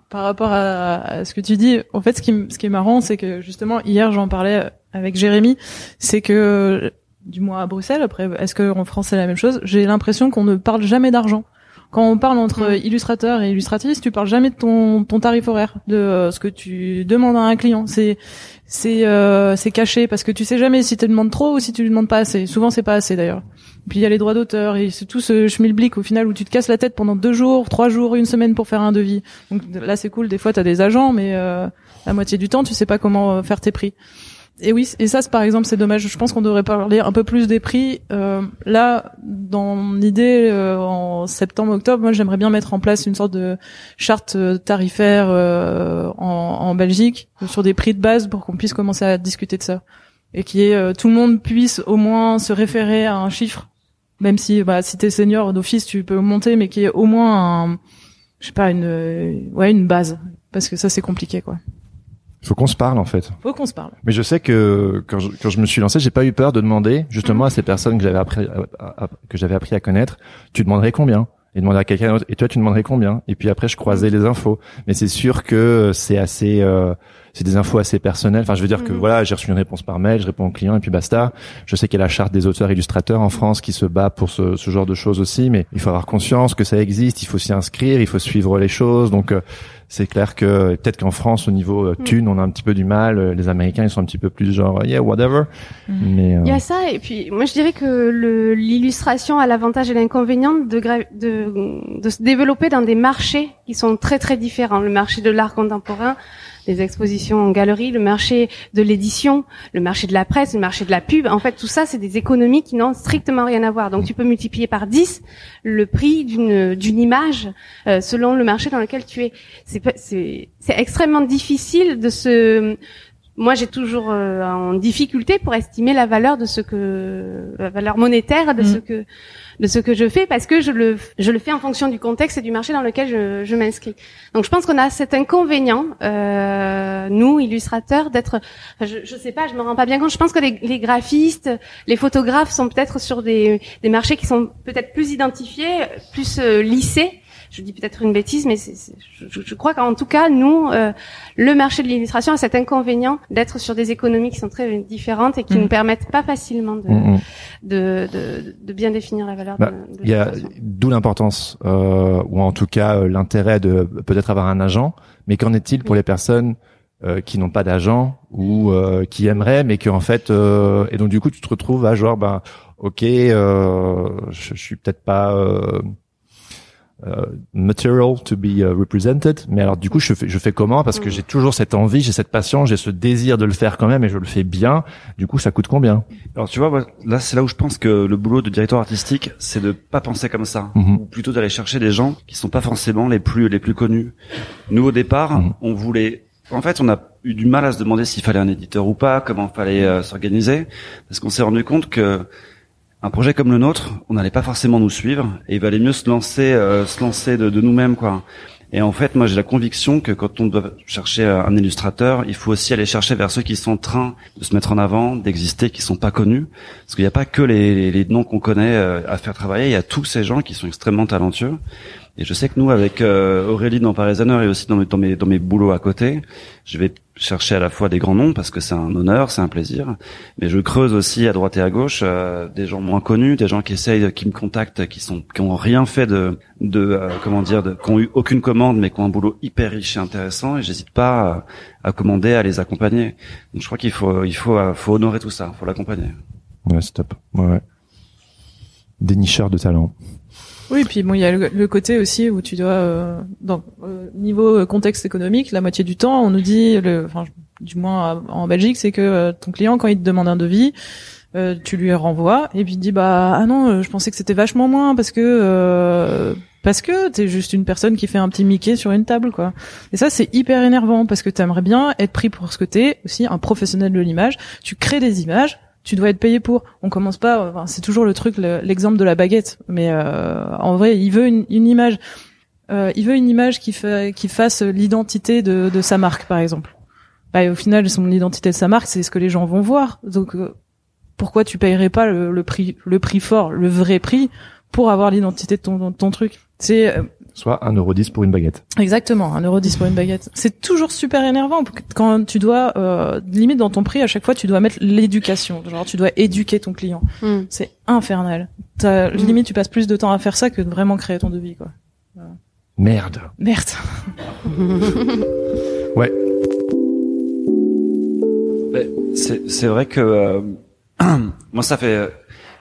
par rapport à, ce que tu dis, en fait, ce qui, ce qui est marrant, c'est que justement hier, j'en parlais avec Jérémy, c'est que du moins à Bruxelles, après, est-ce qu'en France c'est la même chose? J'ai l'impression qu'on ne parle jamais d'argent. Quand on parle entre illustrateur et illustratrice, tu parles jamais de ton, ton tarif horaire, de euh, ce que tu demandes à un client. C'est c'est euh, c'est caché parce que tu sais jamais si tu demandes trop ou si tu lui demandes pas assez. Souvent c'est pas assez d'ailleurs. Puis il y a les droits d'auteur et c'est tout ce schmilblick au final où tu te casses la tête pendant deux jours, trois jours, une semaine pour faire un devis. Donc là c'est cool. Des fois t'as des agents, mais euh, la moitié du temps tu sais pas comment euh, faire tes prix et oui, et ça, par exemple, c'est dommage. Je pense qu'on devrait parler un peu plus des prix. Euh, là, dans l'idée, euh, en septembre-octobre, moi, j'aimerais bien mettre en place une sorte de charte euh, tarifaire euh, en, en, Belgique sur des prix de base pour qu'on puisse commencer à discuter de ça et qui est tout le monde puisse au moins se référer à un chiffre, même si, bah, si t'es senior d'office, tu peux monter, mais qui est au moins un, je sais pas, une, ouais, une base, parce que ça, c'est compliqué, quoi. Faut qu'on se parle en fait. Faut qu'on se parle. Mais je sais que quand je, quand je me suis lancé, j'ai pas eu peur de demander justement à ces personnes que j'avais appris à, que j'avais appris à connaître. Tu demanderais combien? Et demander à quelqu'un d'autre. Et toi, tu demanderais combien? Et puis après, je croisais les infos. Mais c'est sûr que c'est assez. Euh, c'est des infos assez personnelles. Enfin, je veux dire que mhm. voilà, j'ai reçu une réponse par mail, je réponds au client et puis basta. Je sais qu'il y a la charte des auteurs illustrateurs en France qui se bat pour ce, ce, genre de choses aussi, mais il faut avoir conscience que ça existe, il faut s'y inscrire, il faut suivre les choses. Donc euh, c'est clair que peut-être qu'en France au niveau euh, mm. thune on a un petit peu du mal euh, les américains ils sont un petit peu plus genre yeah whatever mm. mais il y a ça et puis moi je dirais que l'illustration a l'avantage et l'inconvénient de, de de se développer dans des marchés qui sont très très différents le marché de l'art contemporain les expositions en galerie, le marché de l'édition, le marché de la presse, le marché de la pub. En fait, tout ça, c'est des économies qui n'ont strictement rien à voir. Donc, tu peux multiplier par 10 le prix d'une d'une image euh, selon le marché dans lequel tu es. C'est c'est extrêmement difficile de se moi j'ai toujours euh, en difficulté pour estimer la valeur de ce que la valeur monétaire de ce mm. que de ce que je fais parce que je le je le fais en fonction du contexte et du marché dans lequel je, je m'inscris. Donc je pense qu'on a cet inconvénient euh, nous illustrateurs d'être je, je sais pas, je me rends pas bien compte. Je pense que les, les graphistes, les photographes sont peut-être sur des des marchés qui sont peut-être plus identifiés, plus euh, lissés je dis peut-être une bêtise, mais je, je, crois qu'en tout cas, nous, euh, le marché de l'illustration a cet inconvénient d'être sur des économies qui sont très différentes et qui ne mm. nous permettent pas facilement de, mm, mm. de, de, de, bien définir la valeur. Bah, il y a d'où l'importance, euh, ou en tout cas euh, l'intérêt de peut-être avoir un agent. Mais qu'en est-il pour les personnes euh, qui n'ont pas d'agent ou euh, qui aimeraient mais qui en fait euh, et donc du coup tu te retrouves à genre ben ok je, je suis peut-être pas euh, material to be uh, represented. Mais alors du coup, je fais, je fais comment? Parce que j'ai toujours cette envie, j'ai cette passion, j'ai ce désir de le faire quand même, et je le fais bien. Du coup, ça coûte combien? Alors tu vois, là c'est là où je pense que le boulot de directeur artistique, c'est de pas penser comme ça, mhm. ou plutôt d'aller chercher des gens qui sont pas forcément les plus les plus connus. Nous au départ, mhm. on voulait en fait, on a eu du mal à se demander s'il fallait un éditeur ou pas, comment fallait euh, s'organiser, parce qu'on s'est rendu compte que un projet comme le nôtre, on n'allait pas forcément nous suivre et il valait mieux se lancer, euh, se lancer de, de nous-mêmes, quoi. Et en fait, moi, j'ai la conviction que quand on doit chercher un illustrateur, il faut aussi aller chercher vers ceux qui sont en train de se mettre en avant, d'exister, qui sont pas connus, parce qu'il n'y a pas que les, les noms qu'on connaît euh, à faire travailler. Il y a tous ces gens qui sont extrêmement talentueux. Et je sais que nous, avec euh, Aurélie dans Parisaner et aussi dans mes, dans mes, dans mes boulots à côté, je vais chercher à la fois des grands noms parce que c'est un honneur, c'est un plaisir, mais je creuse aussi à droite et à gauche euh, des gens moins connus, des gens qui essayent, qui me contactent, qui sont, qui ont rien fait de, de euh, comment dire, de, qui ont eu aucune commande, mais qui ont un boulot hyper riche et intéressant, et j'hésite pas à, à, commander, à les accompagner. Donc je crois qu'il faut, il faut, faut honorer tout ça, faut l'accompagner. Ouais, stop. Ouais, ouais. Dénicheur de talent. Oui, puis bon, il y a le, côté aussi où tu dois, euh, dans euh, niveau contexte économique, la moitié du temps, on nous dit, le, enfin, du moins en Belgique, c'est que euh, ton client, quand il te demande un devis, euh, tu lui renvoies et puis il dit bah ah non, je pensais que c'était vachement moins parce que parce que t'es juste une personne qui fait un petit Mickey sur une table quoi. Et ça c'est hyper énervant parce que t'aimerais bien être pris pour ce que t'es, aussi un professionnel de l'image. Tu crées des images tu dois être payé pour. On commence pas. Enfin, c'est toujours le truc, l'exemple de la baguette. Mais euh, en vrai, il veut une, une image. Euh, il veut une image qui, fait, qui fasse l'identité de, de, sa marque, par exemple. Bah, au final, son identité de sa marque, c'est ce que les gens vont voir. Donc, euh, pourquoi tu payerais pas le, le, prix, le prix fort, le vrai prix, pour avoir l'identité de ton, ton truc? C'est euh, soit 1,10€ pour une baguette. Exactement, 1,10€ pour une baguette. C'est toujours super énervant quand tu dois, euh, limite dans ton prix, à chaque fois, tu dois mettre l'éducation. Genre, tu dois éduquer ton client. Hmm. C'est infernal. As, hmm. Limite, tu passes plus de temps à faire ça que de vraiment créer ton devis, quoi. Merde. Merde. ouais. C'est vrai que euh, moi, ça fait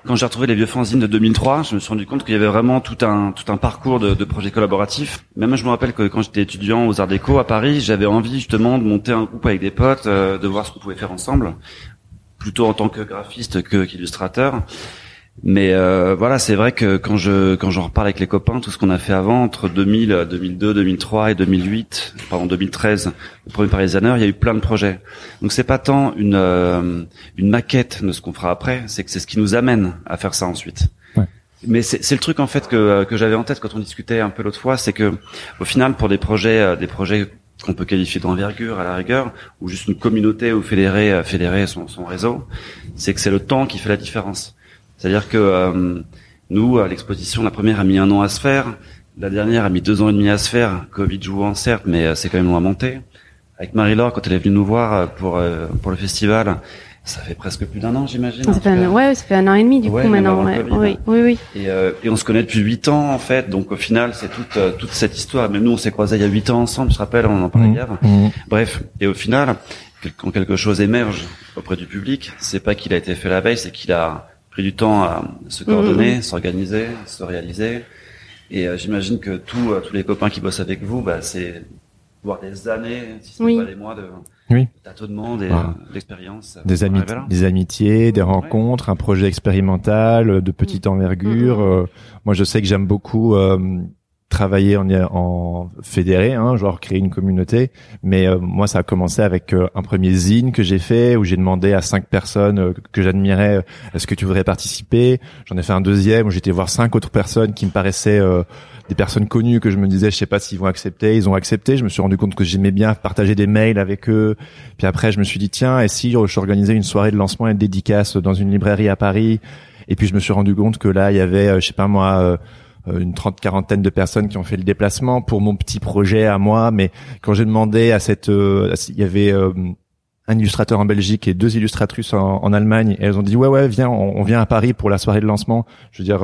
quand j'ai retrouvé les vieux fanzines de 2003, je me suis rendu compte qu'il y avait vraiment tout un tout un parcours de, de projets collaboratifs. Même je me rappelle que quand j'étais étudiant aux Arts Déco à Paris, j'avais envie justement de monter un groupe avec des potes, euh, de voir ce qu'on pouvait faire ensemble, plutôt en tant que graphiste que qu'illustrateur. Mais euh, voilà, c'est vrai que quand je quand j'en reparle avec les copains, tout ce qu'on a fait avant entre 2000, 2002, 2003 et 2008, pardon 2013, le premier Parisianer, il y a eu plein de projets. Donc c'est pas tant une euh, une maquette de ce qu'on fera après, c'est que c'est ce qui nous amène à faire ça ensuite. Ouais. Mais c'est le truc en fait que que j'avais en tête quand on discutait un peu l'autre fois, c'est que au final pour des projets euh, des projets qu'on peut qualifier d'envergure à la rigueur, ou juste une communauté ou fédérer fédérer son, son réseau, c'est que c'est le temps qui fait la différence. C'est-à-dire que euh, nous, à l'exposition, la première a mis un an à se faire, la dernière a mis deux ans et demi à se faire. Covid jouant certes, mais euh, c'est quand même loin à monter. avec Marie-Laure quand elle est venue nous voir pour pour le festival. Ça fait presque plus d'un an, j'imagine. Ça fait un, ouais, ça fait un an et demi du coup maintenant. Ouais. Oui, oui, oui. Et, euh, et, on se connaît depuis huit ans en fait, donc au final c'est toute euh, toute cette histoire. Même nous, on s'est croisés il y a huit ans ensemble, je te rappelle, on en parlait mmh. hier. Mmh. Bref, et au final, quand quelque chose émerge auprès du public, c'est pas qu'il a été fait la veille, c'est qu'il a pris du temps à se coordonner, mmh. s'organiser, se réaliser. Et euh, j'imagine que tous tous les copains qui bossent avec vous, bah, c'est voir des années, si ce n'est pas des mois de oui. tâtonnement, des, voilà. d'expériences. Des, ami des amitiés, des rencontres, un projet expérimental de petite mm. envergure. Mm. Euh, moi, je sais que j'aime beaucoup euh, travailler en, en fédéré, hein, genre créer une communauté. Mais euh, moi, ça a commencé avec un premier zine que j'ai fait où j'ai demandé à cinq personnes que j'admirais est-ce que tu voudrais participer? J'en ai fait un deuxième où j'étais voir cinq autres personnes qui me paraissaient des personnes connues que je me disais je sais pas s'ils vont accepter ils ont accepté je me suis rendu compte que j'aimais bien partager des mails avec eux puis après je me suis dit tiens et si je organisais une soirée de lancement et de dédicace dans une librairie à Paris? Et puis je me suis rendu compte que là il y avait euh, je sais pas moi euh, euh, une trente quarantaine de personnes qui ont fait le déplacement pour mon petit projet à moi. Mais quand j'ai demandé à cette il y avait un illustrateur en Belgique et deux illustratrices en, en, Allemagne et elles ont dit ouais ouais viens on, on, vient à Paris pour la soirée de lancement. Je veux dire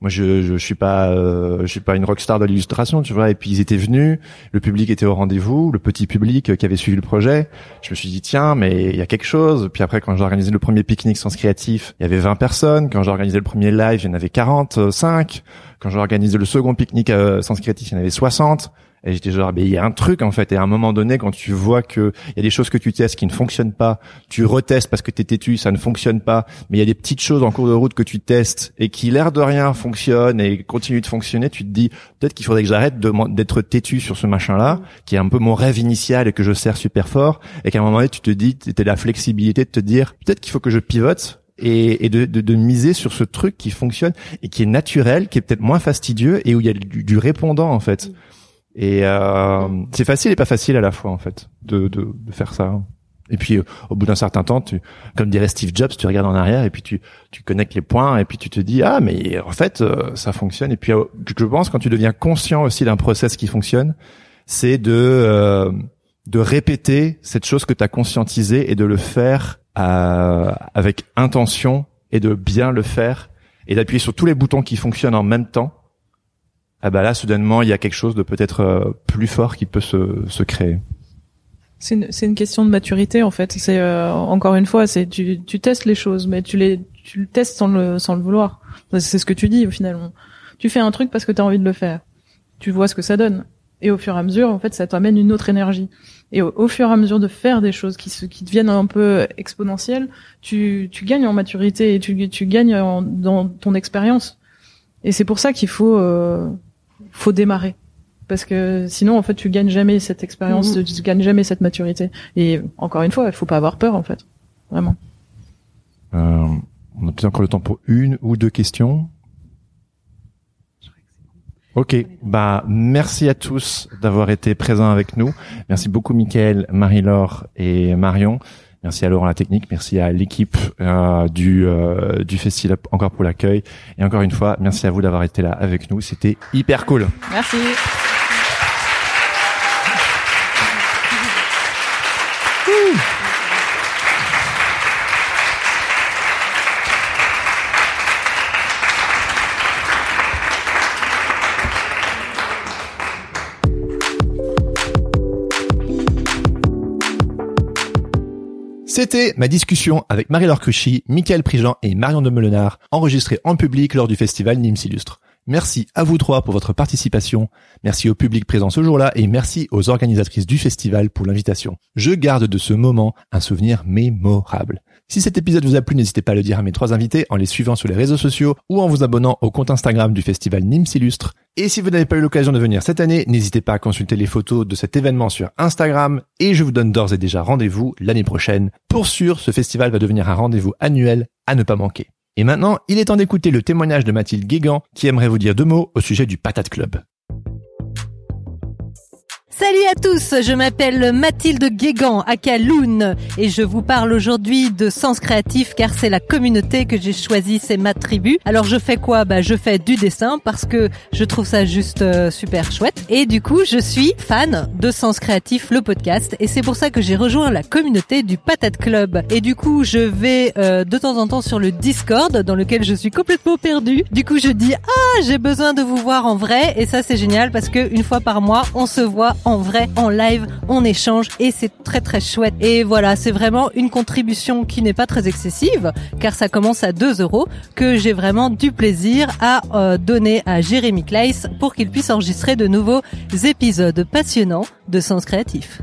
moi je, je, suis pas euh, je suis pas une rockstar de l'illustration tu vois. Et puis ils étaient venus le public était au rendez-vous le petit public qui avait suivi le projet. Je me suis dit tiens mais il y a quelque chose. Puis après quand j'ai organisé le premier pique-nique Sens Créatif il y avait 20 personnes. Quand j'ai organisé le premier live il y en avait 45 quand j'ai organisé le second pique-nique euh, Sens Créatif il y en avait 60 et j'étais genre, mais il y a un truc en fait. Et à un moment donné, quand tu vois que il y a des choses que tu testes qui ne fonctionnent pas, tu retestes parce que t'es têtu, ça ne fonctionne pas. Mais il y a des petites choses en cours de route que tu testes et qui l'air de rien fonctionnent et continuent de fonctionner. Tu te dis peut-être qu'il faudrait que j'arrête d'être têtu sur ce machin-là, qui est un peu mon rêve initial et que je sers super fort. Et qu'à un moment donné, tu te dis, t'as la flexibilité de te dire peut-être qu'il faut que je pivote et, de, miser sur ce truc qui fonctionne et qui est naturel, qui est peut-être moins fastidieux et où il y a du, du répondant en fait. Et euh, c'est facile et pas facile à la fois en fait de, de, de faire ça. Et puis euh, au bout d'un certain temps, tu, comme dirait Steve Jobs, tu regardes en arrière et puis tu, tu connectes les points et puis tu te dis ah mais en fait euh, ça fonctionne. Et puis je pense quand tu deviens conscient aussi d'un process qui fonctionne, c'est de de répéter cette chose que tu as conscientisée et de le faire avec intention et de bien le faire et d'appuyer sur tous les boutons qui fonctionnent en même temps ah bah là soudainement il y a quelque chose de peut-être euh, plus fort qui peut se, se créer. C'est une, une question de maturité en fait. C'est euh, encore une fois, c'est tu, tu testes les choses, mais tu les tu le testes sans le sans le vouloir. C'est ce que tu dis au final. Tu fais un truc parce que tu as envie de le faire. Tu vois ce que ça donne. Et au fur et à mesure, en fait, ça t'amène une autre énergie. Et au, fur et à mesure de faire des choses qui, se, qui deviennent un peu exponentielles, tu, tu gagnes en maturité et tu, tu gagnes dans ton expérience. Et c'est pour ça qu'il faut euh, faut démarrer parce que sinon en fait tu gagnes jamais cette expérience, mhm. tu gagnes jamais cette maturité. Et encore une fois, il faut pas avoir peur en fait, vraiment. Euh, on a peut-être encore le temps pour une ou deux questions. Ok, bah merci à tous d'avoir été présents avec nous. Merci beaucoup Mickaël, Marie-Laure et Marion. Merci à Laurent la technique, merci à l'équipe euh, du euh, du festival encore pour l'accueil et encore une fois, merci à vous d'avoir été là avec nous, c'était hyper cool. Merci. C'était ma discussion avec Marie-Laure Cruchy, Michael Prigent et Marion de Melenard, enregistrée en public lors du festival Nîmes Illustre. Merci à vous trois pour votre participation, merci au public présent ce jour-là et merci aux organisatrices du festival pour l'invitation. Je garde de ce moment un souvenir mémorable. Si cet épisode vous a plu, n'hésitez pas à le dire à mes trois invités en les suivant sur les réseaux sociaux ou en vous abonnant au compte Instagram du festival Nîmes Illustre. Et si vous n'avez pas eu l'occasion de venir cette année, n'hésitez pas à consulter les photos de cet événement sur Instagram et je vous donne d'ores et déjà rendez-vous l'année prochaine. Pour sûr, ce festival va devenir un rendez-vous annuel à ne pas manquer. Et maintenant, il est temps d'écouter le témoignage de Mathilde Guégan qui aimerait vous dire deux mots au sujet du Patate Club. Salut à tous, je m'appelle Mathilde Guégan, à Kaloun, et je vous parle aujourd'hui de Sens Créatif car c'est la communauté que j'ai choisie, c'est ma tribu. Alors je fais quoi? Bah je fais du dessin parce que je trouve ça juste euh, super chouette. Et du coup, je suis fan de Sens Créatif, le podcast, et c'est pour ça que j'ai rejoint la communauté du Patate Club. Et du coup, je vais euh, de temps en temps sur le Discord dans lequel je suis complètement perdue. Du coup, je dis ah j'ai besoin de vous voir en vrai, et ça c'est génial parce que une fois par mois, on se voit vrai, en live, on échange et c'est très très chouette. Et voilà, c'est vraiment une contribution qui n'est pas très excessive car ça commence à 2 euros que j'ai vraiment du plaisir à euh, donner à Jérémy Kleiss pour qu'il puisse enregistrer de nouveaux épisodes passionnants de Sens Créatif.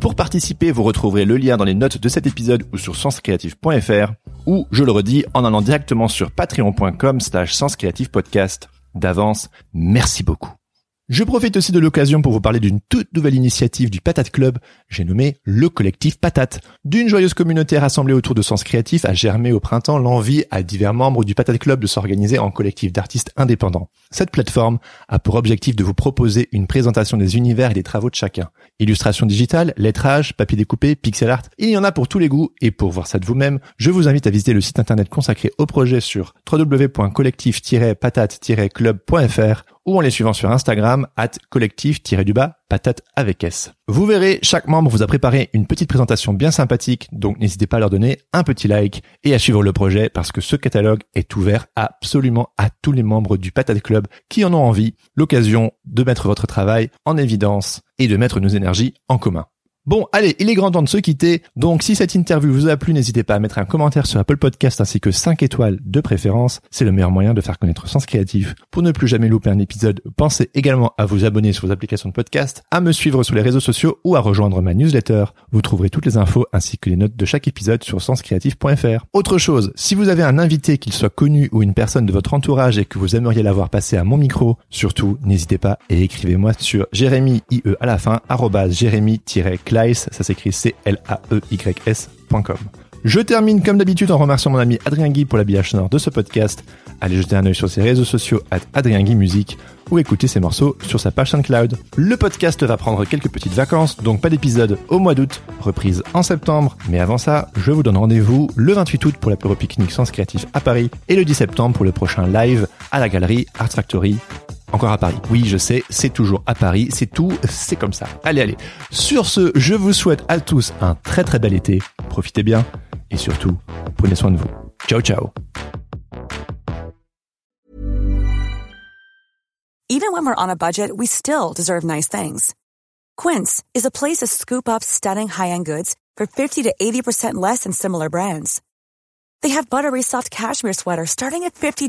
Pour participer, vous retrouverez le lien dans les notes de cet épisode ou sur senscreative.fr ou, je le redis, en allant directement sur patreon.com slash senscreativepodcast. D'avance, merci beaucoup. Je profite aussi de l'occasion pour vous parler d'une toute nouvelle initiative du Patate Club, j'ai nommé le collectif Patate. D'une joyeuse communauté rassemblée autour de Sens Créatif a germé au printemps l'envie à divers membres du Patate Club de s'organiser en collectif d'artistes indépendants. Cette plateforme a pour objectif de vous proposer une présentation des univers et des travaux de chacun. Illustration digitale, lettrage, papier découpé, pixel art, il y en a pour tous les goûts et pour voir ça de vous-même, je vous invite à visiter le site internet consacré au projet sur www.collectif-patate-club.fr ou en les suivant sur Instagram, at collectif-du-bas, patate avec S. Vous verrez, chaque membre vous a préparé une petite présentation bien sympathique, donc n'hésitez pas à leur donner un petit like et à suivre le projet parce que ce catalogue est ouvert absolument à tous les membres du Patate Club qui en ont envie, l'occasion de mettre votre travail en évidence et de mettre nos énergies en commun. Bon, allez, il est grand temps de se quitter. Donc, si cette interview vous a plu, n'hésitez pas à mettre un commentaire sur Apple Podcast ainsi que 5 étoiles de préférence. C'est le meilleur moyen de faire connaître Sens Créatif. Pour ne plus jamais louper un épisode, pensez également à vous abonner sur vos applications de podcast, à me suivre sur les réseaux sociaux ou à rejoindre ma newsletter. Vous trouverez toutes les infos ainsi que les notes de chaque épisode sur senscreatif.fr. Autre chose, si vous avez un invité, qu'il soit connu ou une personne de votre entourage et que vous aimeriez l'avoir passé à mon micro, surtout, n'hésitez pas et écrivez-moi sur jérémy, IE à la fin, jérémy ça s'écrit C-L-A-E-Y-S.com. Je termine comme d'habitude en remerciant mon ami Adrien Guy pour l'habillage sonore de ce podcast. Allez jeter un œil sur ses réseaux sociaux à Adrien Guy Musique ou écouter ses morceaux sur sa page SoundCloud. Le podcast va prendre quelques petites vacances, donc pas d'épisode au mois d'août, reprise en septembre. Mais avant ça, je vous donne rendez-vous le 28 août pour l'apéro pique-nique Sens Créatif à Paris et le 10 septembre pour le prochain live à la galerie Art Factory encore à Paris. Oui, je sais, c'est toujours à Paris, c'est tout, c'est comme ça. Allez, allez. Sur ce, je vous souhaite à tous un très très bel été. Profitez bien et surtout, prenez soin de vous. Ciao, ciao. Even when we're on a budget, we still deserve nice things. Quince is a place to scoop up stunning high-end goods for 50 to 80% less than similar brands. They have buttery soft cashmere sweaters starting at $50